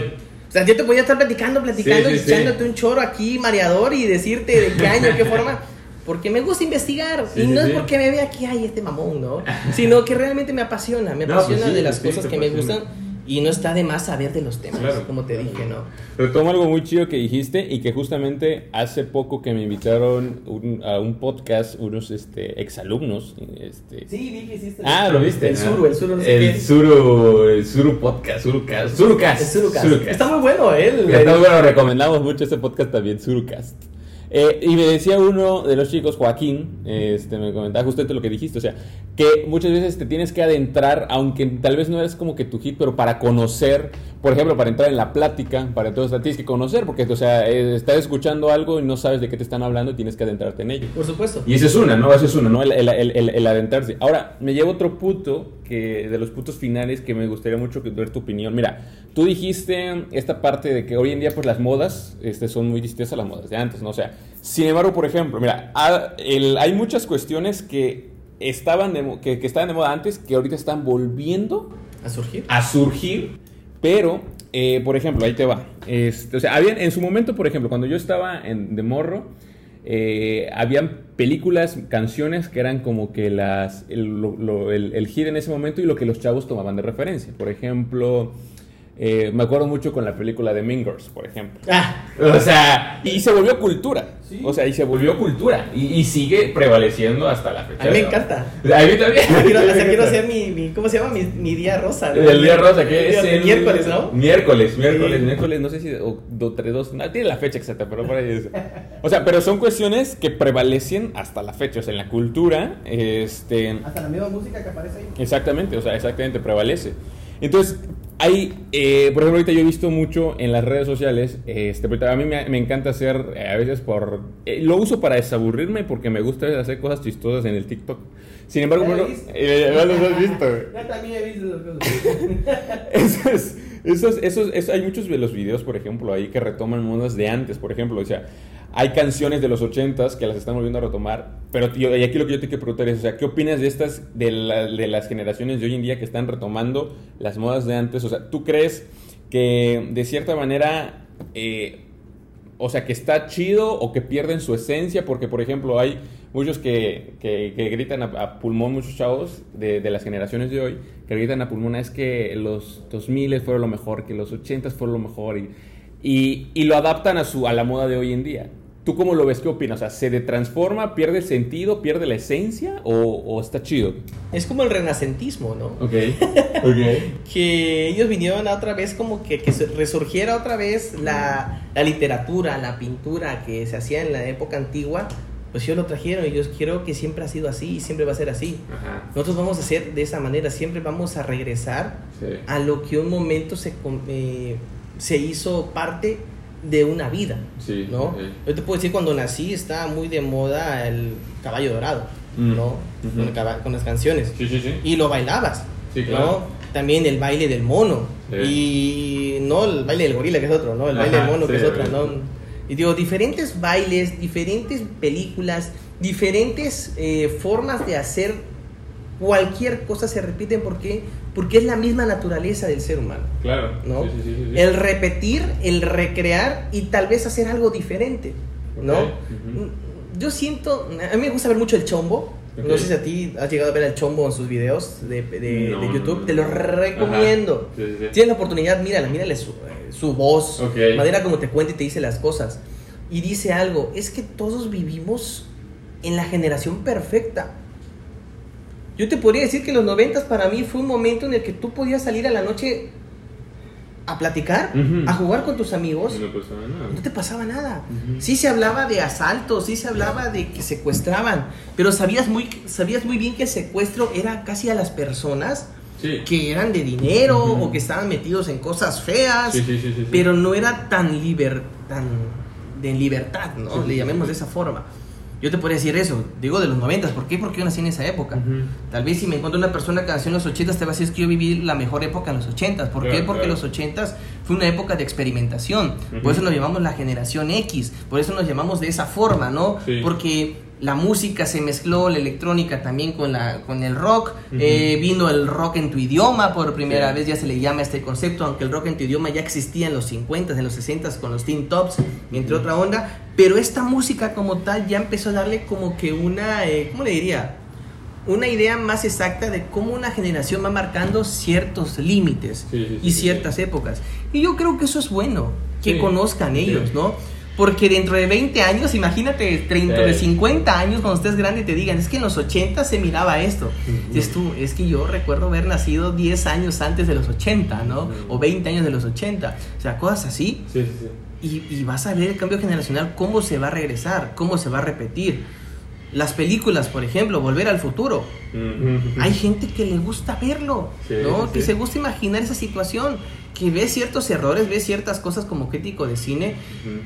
O sea, yo te podía estar platicando, platicando, Sí, sí, echándote un choro aquí, mareador, y decirte de qué año, qué forma. Porque me gusta investigar. Y no es porque me vea aquí, ay, este mamón, ¿no? Sino que realmente me apasiona, me No, apasiona pues sí, de las cosas que me apasiona. gustan. Y no está de más saber de los temas, Claro, como te claro. dije, ¿no? Retomo algo muy chido que dijiste y que justamente hace poco que me invitaron un- a un podcast unos este, exalumnos. Este, Sí, vi que hiciste. Ah, ¿lo viste? El Suru, el Suru, no sé el qué. Suru, el Suru Podcast, Surucast, Surucast. El Surucast. Surucast. Está muy bueno, él. Que está bueno, recomendamos mucho este podcast también, Surcast. Eh, y me decía uno de los chicos, Joaquín, este, me comentaba justamente lo que dijiste, o sea, que muchas veces te tienes que adentrar, aunque tal vez no eres como que tu hit, pero para conocer, por ejemplo, para entrar en la plática, para todo esto tienes que conocer, porque, o sea, eh, estás escuchando algo y no sabes de qué te están hablando y tienes que adentrarte en ello. Por supuesto. Y esa es una, ¿no? Esa es una, ¿no? El, el- el- adentrarse. Ahora, me lleva otro punto que, de los puntos finales que me gustaría mucho ver tu opinión. Mira, tú dijiste esta parte de que hoy en día, pues las modas este, son muy distintas a las modas de antes, ¿no? O sea, sin embargo, por ejemplo, mira, hay muchas cuestiones que estaban, de, que, que estaban de moda antes que ahorita están volviendo ¿A surgir? a surgir, pero, eh, por ejemplo, ahí te va. Este, o sea, habían, en su momento, por ejemplo, cuando yo estaba en, de morro, eh, habían películas, canciones que eran como que las, el, lo- el hit en ese momento y lo que los chavos tomaban de referencia. Por ejemplo, eh, me acuerdo mucho con la película de Mingers, por ejemplo. Ah, O sea, y se volvió cultura. Sí. O sea, y se volvió cultura. Y, y sigue prevaleciendo hasta la fecha. a mí me encanta. A mí también. Quiero, A mí me hasta quiero hacer mi, mi- ¿cómo se llama? Mi, mi día rosa. ¿no? El día rosa, que es el miércoles, ¿no? Miércoles, miércoles, Sí. miércoles, no sé si o, do, tre- dos, no tiene la fecha exacta, pero por ahí es. O sea, pero son cuestiones que prevalecen hasta la fecha, o sea, en la cultura, este, Hasta la misma música que aparece ahí. exactamente, o sea, exactamente prevalece. Entonces, hay, eh, por ejemplo, ahorita yo he visto mucho en las redes sociales, este, pero a mí me, me encanta hacer, eh, a veces por, eh, lo uso para desaburrirme porque me gusta hacer cosas chistosas en el TikTok. Sin embargo, Ya lo bueno, viste. eh, los has visto. <laughs> Ya también he visto esas cosas. Esos, esos, esos- hay muchos de los videos, por ejemplo, ahí que retoman modas de antes, por ejemplo, o sea, hay canciones de los 80s que las están volviendo a retomar, pero y aquí lo que yo te quiero preguntar es, o sea, ¿qué opinas de estas, de, la- de las generaciones de hoy en día que están retomando las modas de antes? O sea, ¿tú crees que de cierta manera, eh, o sea, que está chido o que pierden su esencia? Porque, por ejemplo, hay muchos que, que- gritan a, pulmón, muchos chavos de, de las generaciones de hoy, que gritan a pulmón, es que los 2000 fueron lo mejor, que los 80 fueron lo mejor, y, y, y lo adaptan a, su, a la moda de hoy en día. ¿Tú cómo lo ves? ¿Qué opinas? O sea, ¿se transforma, pierde el sentido, pierde la esencia o, o está chido? Es como el renacentismo, ¿no? Ok, <laughs> ok. que ellos vinieron a otra vez como que, que resurgiera otra vez la, la literatura, la pintura que se hacía en la época antigua, pues ellos lo trajeron y yo quiero que siempre ha sido así y siempre va a ser así. Ajá. Nosotros vamos a hacer de esa manera, siempre vamos a regresar Sí. a lo que un momento se, eh, se hizo parte de una vida, Sí, ¿no? ok. Yo te puedo decir, cuando nací estaba muy de moda el caballo dorado, Mm. ¿no? Con, las canciones Sí, sí, sí. y lo bailabas. Sí, ¿no? También el baile del mono. Sí. Y no el baile del gorila, que es otro, ¿no? El baile del mono, que es otro. ¿no? Y digo, diferentes bailes, diferentes películas, diferentes eh, formas de hacer cualquier cosa se repiten porque porque es la misma naturaleza del ser humano, Claro. ¿no? Sí, sí, sí. El repetir, el recrear y tal vez hacer algo diferente, ¿no? Ok, ujú. Yo siento, a mí me gusta ver mucho el chombo. No Ok. sé si a ti has llegado a ver el chombo en sus videos de, de- No, de no, YouTube. no. Te lo recomiendo. Sí. Tienes la oportunidad, mírala, mírale su, eh, su voz, Ok. manera como te cuenta y te dice las cosas. Y dice algo, es que todos vivimos en la generación perfecta. Yo te podría decir que los noventas para mí fue un momento en el que tú podías salir a la noche a platicar, a jugar con tus amigos. No pasaba nada. No te pasaba nada. Ujú. Sí se hablaba de asaltos, sí se hablaba de que secuestraban, pero sabías muy, sabías muy bien que el secuestro era casi a las personas Sí. que eran de dinero o que estaban metidos en cosas feas, Sí, sí, sí, sí, sí. pero no era tan liber, tan de libertad, ¿no? Le llamemos de esa forma. Yo te podría decir eso, digo de los 90, ¿por qué? Porque yo nací en esa época. Tal vez si me encuentro una persona que nació en los 80, te va a decir es que yo viví la mejor época en los 80. ¿Por qué? Porque claro. los 80 fue una época de experimentación. Por eso nos llamamos la generación X, por eso nos llamamos de esa forma, ¿no? Sí. Porque la música se mezcló, la electrónica también con, la, con el rock, eh, vino el rock en tu idioma por primera Sí. vez, ya se le llama este concepto, aunque el rock en tu idioma ya existía en los 50s, en los 60s con los Teen Tops, entre otra onda, pero esta música como tal ya empezó a darle como que una, eh, ¿cómo le diría? Una idea más exacta de cómo una generación va marcando ciertos límites Sí, sí, sí, y ciertas épocas. Y yo creo que eso es bueno, que conozcan ellos. ¿no? Porque dentro de 20 años, imagínate, dentro de Sí. 50 años, cuando estés grande, te digan, es que en los 80 se miraba esto. Dices tú, es que yo recuerdo haber nacido 10 años antes de los 80, ¿no? O 20 años de los 80. O sea, cosas así. Sí, sí, sí. Y, y vas a ver el cambio generacional, cómo se va a regresar, cómo se va a repetir. Las películas, por ejemplo, Volver al Futuro. Hay gente que le gusta verlo, ¿no? Que se gusta imaginar esa situación, que ve ciertos errores, ve ciertas cosas como crítico de cine,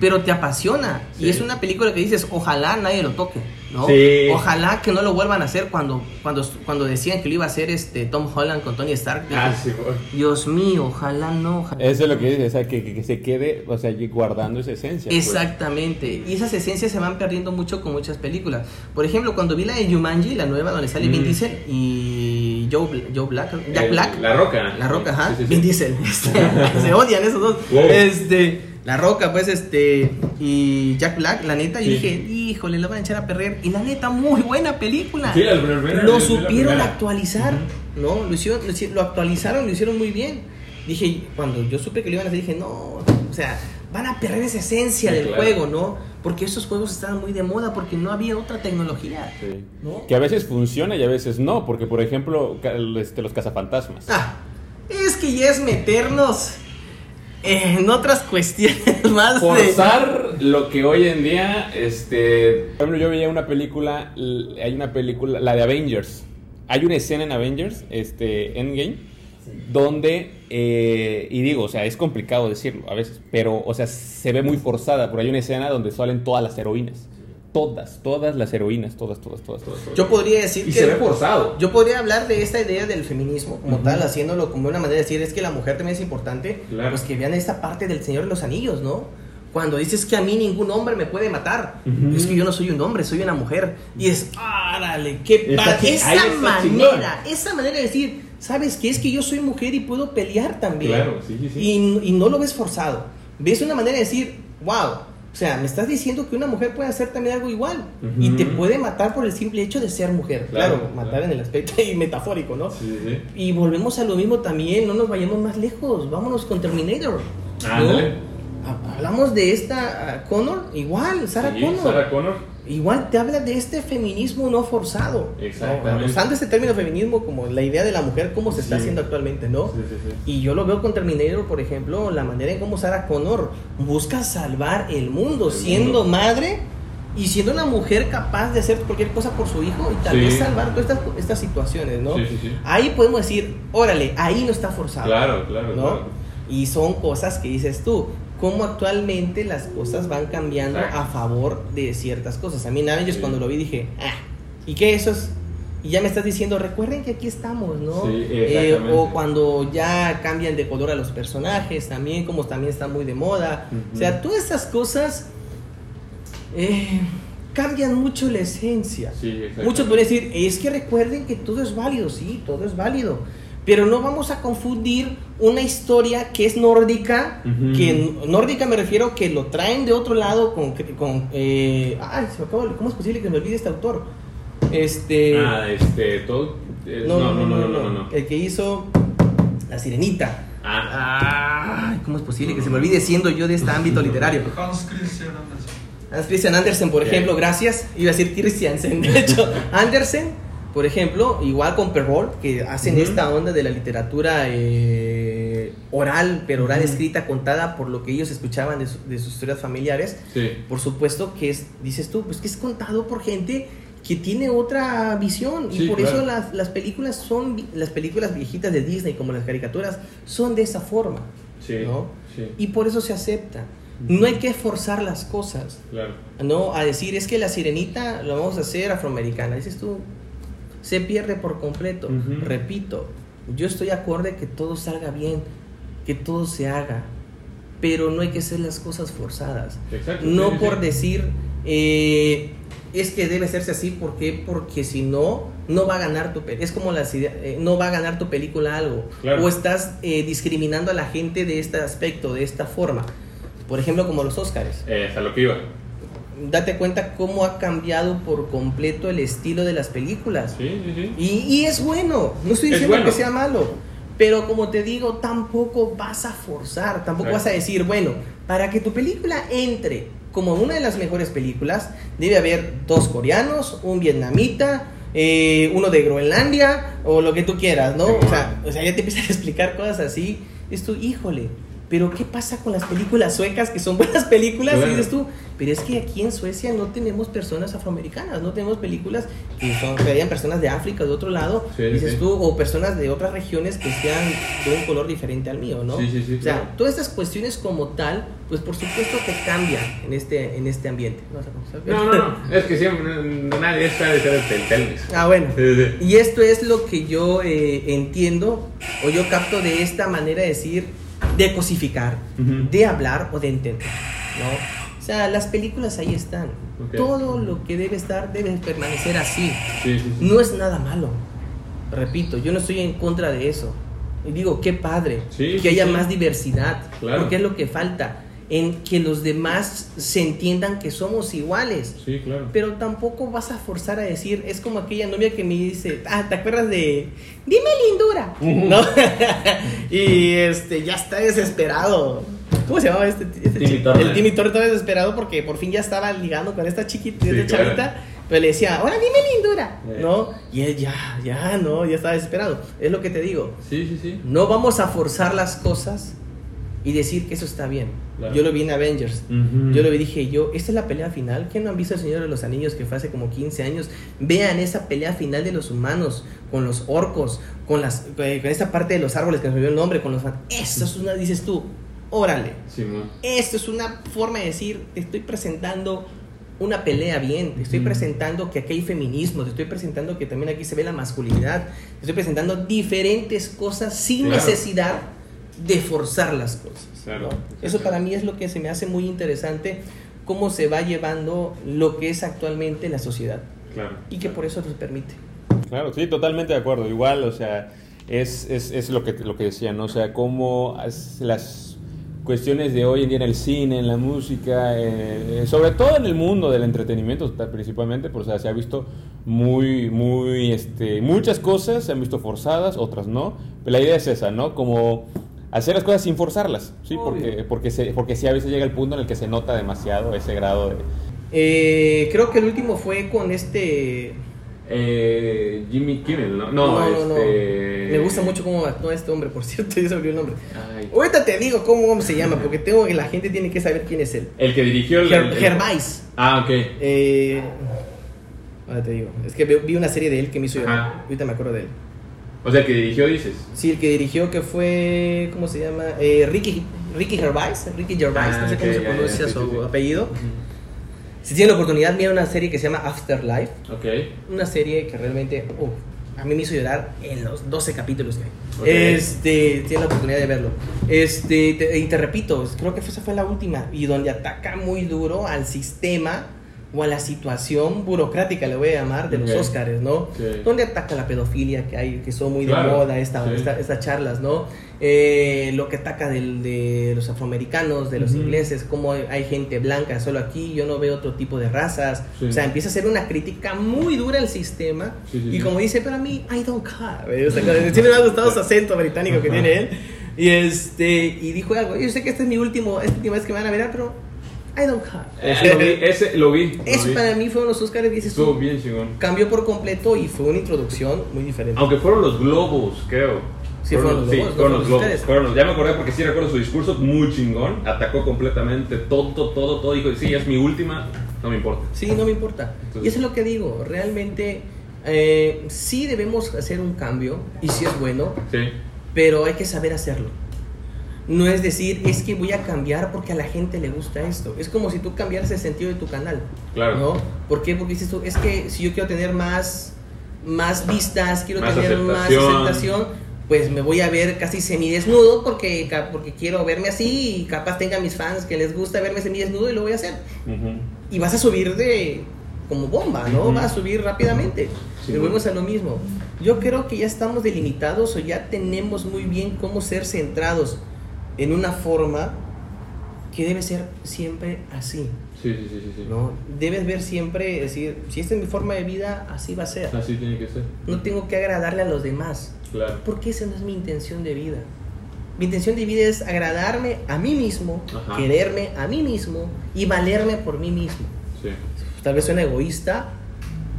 pero te apasiona. Sí. Y es una película que dices, ojalá nadie lo toque, ¿no? Sí. Ojalá que no lo vuelvan a hacer cuando, cuando, cuando decían que lo iba a hacer este Tom Holland con Tony Stark. Ah, sí. Dios mío, ojalá no. ojalá Eso es lo que dice, o sea, que, que- que se quede, o sea, guardando esa esencia. pues. Exactamente. Y esas esencias se van perdiendo mucho con muchas películas. Por ejemplo, cuando vi la de Jumanji, la nueva donde sale Vin Mm. Diesel y Joe, Joe Black, Jack El- Black. La Roca. La Roca, ajá. Sí, sí. Vin Diesel. <laughs> Este, <laughs> se odian esos dos. Wow. Este, la Roca, pues, este, y Jack Black, la neta, y dije, híjole, lo van a echar a perder. Y la neta, muy buena película. Sí, la primera- lo la supieron actualizar, ¿no? Lo, hicieron, lo lo actualizaron, lo hicieron muy bien. Dije, cuando yo supe que lo iban a hacer, dije, no, o sea, van a perder esa esencia Sí, del claro. juego, ¿no? Porque esos juegos estaban muy de moda, porque no había otra tecnología. Sí. ¿No? Que a veces funciona y a veces no, porque por ejemplo, este, los cazafantasmas. Ah, es que ya es meternos en otras cuestiones <laughs> más de... Forzar lo que hoy en día, este... Por ejemplo, yo veía una película, hay una película, la de Avengers. Hay una escena en Avengers, este, Endgame, donde, eh, y digo, o sea, es complicado decirlo a veces, pero, o sea, se ve muy forzada, pero hay una escena donde salen todas las heroínas. Todas, todas las heroínas, todas, todas, todas, todas. Yo podría decir Y que... se ve forzado. Yo podría hablar de esta idea del feminismo como tal, haciéndolo como una manera de decir es que la mujer también es importante, Claro. pues que vean esta parte del Señor de los Anillos, ¿no? Cuando dices que a mí ningún hombre me puede matar, Ujú. es que yo no soy un hombre, soy una mujer. Y es, árale, qué Está padre. chi- Esa manera, esa manera de decir, ¿sabes qué? Es que yo soy mujer y puedo pelear también. Claro, sí, sí, sí. Y, y no lo ves forzado. Ves una manera de decir, wow. O sea, me estás diciendo que una mujer puede hacer también algo igual. Y te puede matar por el simple hecho de ser mujer. Claro, Claro, matar claro. en el aspecto y <laughs> metafórico, ¿no? Sí. Y volvemos a lo mismo también, no nos vayamos más lejos, vámonos con Terminator. ¿no? Ándale. Ha- Hablamos de esta ah, Connor, igual, Sarah Connor. Sarah Connor. Igual te habla de este feminismo no forzado. Exactamente. Usando este término feminismo como la idea de la mujer, como se está Sí. haciendo actualmente, ¿no? Sí, sí, sí. Y yo lo veo con Terminator, por ejemplo, la manera en cómo Sarah Connor busca salvar el mundo, El siendo mundo. madre y siendo una mujer capaz de hacer cualquier cosa por su hijo y tal vez salvar todas estas, estas situaciones, ¿no? Sí, sí, sí. Ahí podemos decir, órale, ahí no está forzado. Claro, claro, ¿no? claro. Y son cosas que dices tú, cómo actualmente las cosas van cambiando a favor de ciertas cosas. A mí en Avengers Sí. cuando lo vi dije, ah, ¿y qué eso es? Y ya me estás diciendo, recuerden que aquí estamos, ¿no? Sí, Eh, o cuando ya cambian de color a los personajes también, como también está muy de moda. O sea, todas estas cosas eh, cambian mucho la esencia. Sí. Muchos pueden decir, es que recuerden que todo es válido, sí, todo es válido. Pero no vamos a confundir una historia que es nórdica, que nórdica me refiero que lo traen de otro lado con... con eh, ay, se me acaba de- ¿cómo es posible que me olvide este autor? Este... Ah, este, todo. eh, no, no, no, no, no, no. El que hizo La Sirenita. Ah, Ay, ¿cómo es posible que se me olvide siendo yo de este ámbito literario? <laughs> Hans Christian Andersen. Hans Christian Andersen, por ejemplo, gracias. Iba a decir Christiansen, de hecho. <laughs> Andersen, por ejemplo, igual con Perrault, que hacen esta onda de la literatura eh, oral, pero oral escrita, contada por lo que ellos escuchaban de, su- de sus historias familiares. sí. Por supuesto que es, dices tú, pues que es contado por gente que tiene otra visión. Sí, y por claro. eso las, las películas son, las películas viejitas de Disney, como las caricaturas, son de esa forma. Sí. ¿no? sí. Y por eso se acepta. No hay que forzar las cosas. Claro. No, a decir, es que la sirenita lo vamos a hacer afroamericana. Dices tú, se pierde por completo. Repito, yo estoy acorde que todo salga bien, que todo se haga, pero no hay que hacer las cosas forzadas. Exacto. No sí, por sí. decir, eh, es que debe hacerse así, ¿por qué? Porque si no, no va a ganar tu pe- Es como la no va a ganar tu película algo. Claro. O estás eh, discriminando a la gente de este aspecto, de esta forma. Por ejemplo, como los Óscares Eh, hasta lo que iba. Date cuenta cómo ha cambiado por completo el estilo de las películas. Sí, sí, sí. Y, y es bueno, no estoy Es diciendo bueno. que sea malo, pero como te digo, tampoco vas a forzar, tampoco vas a decir, bueno, para que tu película entre como una de las mejores películas, debe haber dos coreanos, un vietnamita, eh, uno de Groenlandia, o lo que tú quieras, ¿no? O, sea, o sea, ya te empiezan a explicar cosas así, es tú, híjole. Pero ¿qué pasa con las películas suecas que son buenas películas? Y dices tú, pero es que aquí en Suecia no tenemos personas afroamericanas, no tenemos películas que, son, que hayan personas de África o de otro lado, Sí, dices sí. tú, o personas de otras regiones que sean de un color diferente al mío, ¿no? Sí, sí, sí, O sea, claro. todas estas cuestiones como tal, pues por supuesto que cambian en este, en este ambiente. ¿Vas a comenzar? No, no, no. Es que siempre nadie está de ser. Ah, bueno. Y esto es lo que yo eh, entiendo o yo capto de esta manera de decir, de cosificar, de hablar o de entender, ¿no? Sea, las películas ahí están. Todo lo que debe estar debe permanecer así. Sí, sí, sí. No es nada malo. Repito, yo no estoy en contra de eso. Y digo, qué padre que haya más diversidad. Claro. Porque es lo que falta. En que los demás se entiendan que somos iguales. Sí, claro. Pero tampoco vas a forzar a decir, es como aquella novia que me dice, ah, ¿te acuerdas de, dime lindura? ¿No? <laughs> y este, ya está desesperado. ¿Cómo se llamaba este, este Timmy. El Timmy Turner estaba desesperado porque por fin ya estaba ligando con esta chiquita, Sí, esta claro. chavita. Pero le decía, ahora dime lindura, Eh. ¿no? Y él ya, ya, no, ya estaba desesperado. Es lo que te digo. Sí, sí, sí. No vamos a forzar las cosas y decir que eso está bien. Claro. Yo lo vi en Avengers. Ujú. Yo lo vi dije yo, esta es la pelea final. ¿Qué no han visto el Señor de los Anillos que fue hace como 15 años? Vean esa pelea final de los humanos con los orcos, con las eh, con esta parte de los árboles que me olvidó el nombre, con los Eso es una dices tú, órale. Simón. Esto es una forma de decir, te estoy presentando una pelea bien, te estoy Ujú. presentando que aquí hay feminismo, te estoy presentando que también aquí se ve la masculinidad, te estoy presentando diferentes cosas sin Claro. necesidad de forzar las cosas. Claro. ¿no? Eso para mí es lo que se me hace muy interesante, cómo se va llevando lo que es actualmente la sociedad Claro. y que por eso nos permite. Claro, sí, totalmente de acuerdo. Igual, o sea, es, es, es lo, que, lo que decía, ¿no? O sea, cómo las cuestiones de hoy en día en el cine, en la música, eh, sobre todo en el mundo del entretenimiento principalmente, pues, o sea, se ha visto muy, muy, este, muchas cosas se han visto forzadas, otras no. Pero la idea es esa, ¿no? Como hacer las cosas sin forzarlas, ¿sí? Obvio. Porque, porque, se, porque sí a veces llega el punto en el que se nota demasiado ese grado de... Eh, creo que el último fue con este... Eh, Jimmy Kimmel, ¿no? No, este... Me gusta mucho cómo actúa este hombre, por <laughs> cierto, ya se el nombre. Ay. Ahorita te digo cómo se llama, porque tengo que la gente tiene que saber quién es él. El que dirigió el... Ger- Gervais. Ah, ok. Eh, ahora te digo. Es que vi- una serie de él que me hizo llorar. Ajá. Ahorita me acuerdo de él. O sea, el que dirigió, dices. Sí, el que dirigió que fue. ¿Cómo se llama? Eh, Ricky, Ricky Gervais. Ricky Gervais, Ah, no sé cómo se pronuncia sí, su sí, sí. apellido. Si tienen la oportunidad, mira una serie que se llama Afterlife. Ok. Una serie que realmente. a mí me hizo llorar en los 12 capítulos que hay. Ok. Este, tiene la oportunidad de verlo. Este, te- y te repito, creo que esa fue la última. Y donde ataca muy duro al sistema o a la situación burocrática, le voy a llamar, de los. Óscares, ¿no? Sí. Donde ataca la pedofilia que hay, que son muy de moda esta, sí. esta- estas charlas, ¿no? Eh, lo que ataca del- de los afroamericanos, de los ingleses, cómo hay gente blanca solo aquí, yo no veo otro tipo de razas. Sí. O sea, empieza a ser una crítica muy dura al sistema. Y como dice, pero a mí, I don't care. O sea, siempre <laughs> me ha gustado su acento británico que tiene él. Y, este, y dijo algo, yo sé que este es mi último, esta última vez que me van a ver, pero I don't care. Ese lo vi. <laughs> Ese lo vi. lo Eso vi. para mí fueron los Oscars, dices Estuvo tú, bien chingón. cambió por completo y fue una introducción muy diferente. Aunque fueron los globos, creo. Sí, fueron los sí, globos, fueron los globos. fueron los- ya me acordé porque sí recuerdo su discurso, muy chingón. Atacó completamente todo, todo, todo. Dijo, sí, es mi última, no me importa. Sí, no me importa. Entonces- y eso es lo que digo, realmente eh, sí debemos hacer un cambio y sí es bueno, Sí. pero hay que saber hacerlo. No es decir, es que voy a cambiar porque a la gente le gusta esto. Es como si tú cambiaras el sentido de tu canal. Claro. ¿No? ¿Por qué? Porque dices tú, es que si yo quiero tener más, más vistas, quiero Más tener más aceptación. pues me voy a ver casi semidesnudo porque, porque quiero verme así y capaz tenga mis fans que les gusta verme semidesnudo y lo voy a hacer. Y vas a subir de como bomba, ¿no? Ujú. Vas a subir rápidamente. Sí, y volvemos a lo mismo. Yo creo que ya estamos delimitados o ya tenemos muy bien cómo ser centrados en una forma que debe ser siempre así, Sí, sí, sí, sí. sí. ¿no? Debes ver siempre, decir, si esta es mi forma de vida, así va a ser. Así tiene que ser. No tengo que agradarle a los demás, Claro. porque esa no es mi intención de vida. Mi intención de vida es agradarme a mí mismo, Ajá. quererme a mí mismo y valerme por mí mismo. Sí. Tal vez suena egoísta,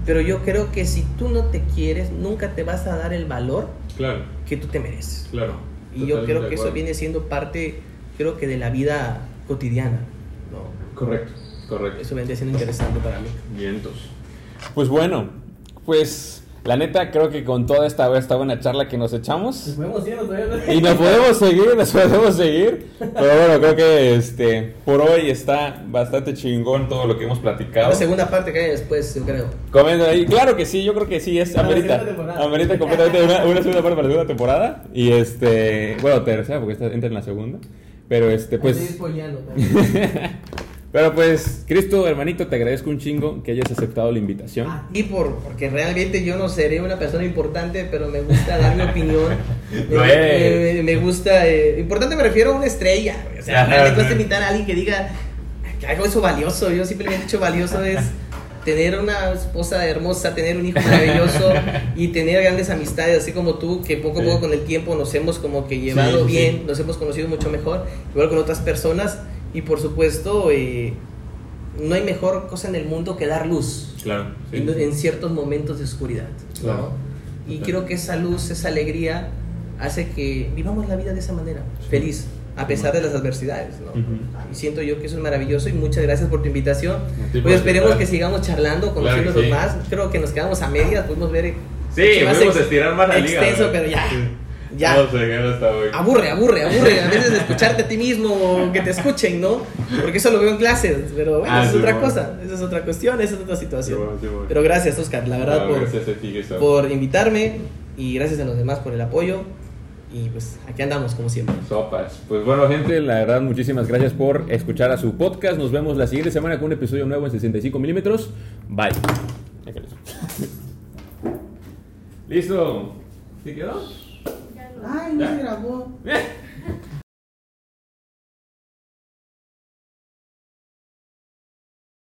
pero yo creo que si tú no te quieres, nunca te vas a dar el valor Claro, que tú te mereces. claro. Y yo creo que eso viene siendo parte, creo que de la vida cotidiana. ¿no? Correcto, correcto. Eso vendría siendo interesante para mí. Vientos. Pues bueno, pues la neta creo que con toda esta, esta buena charla que nos echamos ir todavía. y nos podemos seguir, nos podemos seguir, pero bueno, creo que este por hoy está bastante chingón todo lo que hemos platicado. La segunda parte que hay después, yo creo. Comenten ahí, claro que sí, yo creo que sí, es la amerita, amerita completamente una, una segunda parte para la segunda temporada y este, bueno, tercera porque esta entra en la segunda, pero este Estoy pues <laughs> también. Pero pues, Cristo, hermanito, te agradezco un chingo que hayas aceptado la invitación. Y por, porque realmente yo no seré una persona importante, pero me gusta dar mi opinión. <laughs> me, eres. me- me gusta. eh, importante me refiero a una estrella. O sea, realmente ajá. cuesta invitar a alguien que diga que algo eso valioso. Yo simplemente he dicho valioso es tener una esposa hermosa, tener un hijo maravilloso <laughs> y tener grandes amistades, así como tú, que poco a poco con el tiempo nos hemos como que llevado sí, bien, sí. nos hemos conocido mucho mejor, igual con otras personas. Y por supuesto, eh, no hay mejor cosa en el mundo que dar luz Claro. sí. en, en ciertos momentos de oscuridad. ¿no? Claro. Y Claro. creo que esa luz, esa alegría, hace que vivamos la vida de esa manera, feliz, a pesar de las adversidades. ¿no? Ujú. Y siento yo que eso es maravilloso y muchas gracias por tu invitación. Sí, Pues esperemos que sigamos charlando, conociéndonos sí. más. Creo que nos quedamos a medias, pudimos ver. Sí, ex- estirar más la liga. Extenso, ¿verdad? pero ya. Sí. Ya. No sé, ya está. Aburre, aburre, aburre. A veces escucharte a ti mismo o que te escuchen, ¿no? Porque eso lo veo en clases, pero bueno, Ah, esa es sí, otra bueno. cosa, esa es otra cuestión, esa es otra Sí, situación. bueno, sí, bueno. Pero gracias, Oscar, la verdad, No, por, ti, por invitarme y gracias a los demás por el apoyo. Y pues aquí andamos, como siempre. Sopas. Pues bueno, gente, la verdad, muchísimas gracias por escuchar a su podcast. Nos vemos la siguiente semana con un episodio nuevo en 65 milímetros. Bye. <laughs> Listo. ¿Sí quedó? Ay, no se grabó. Bien.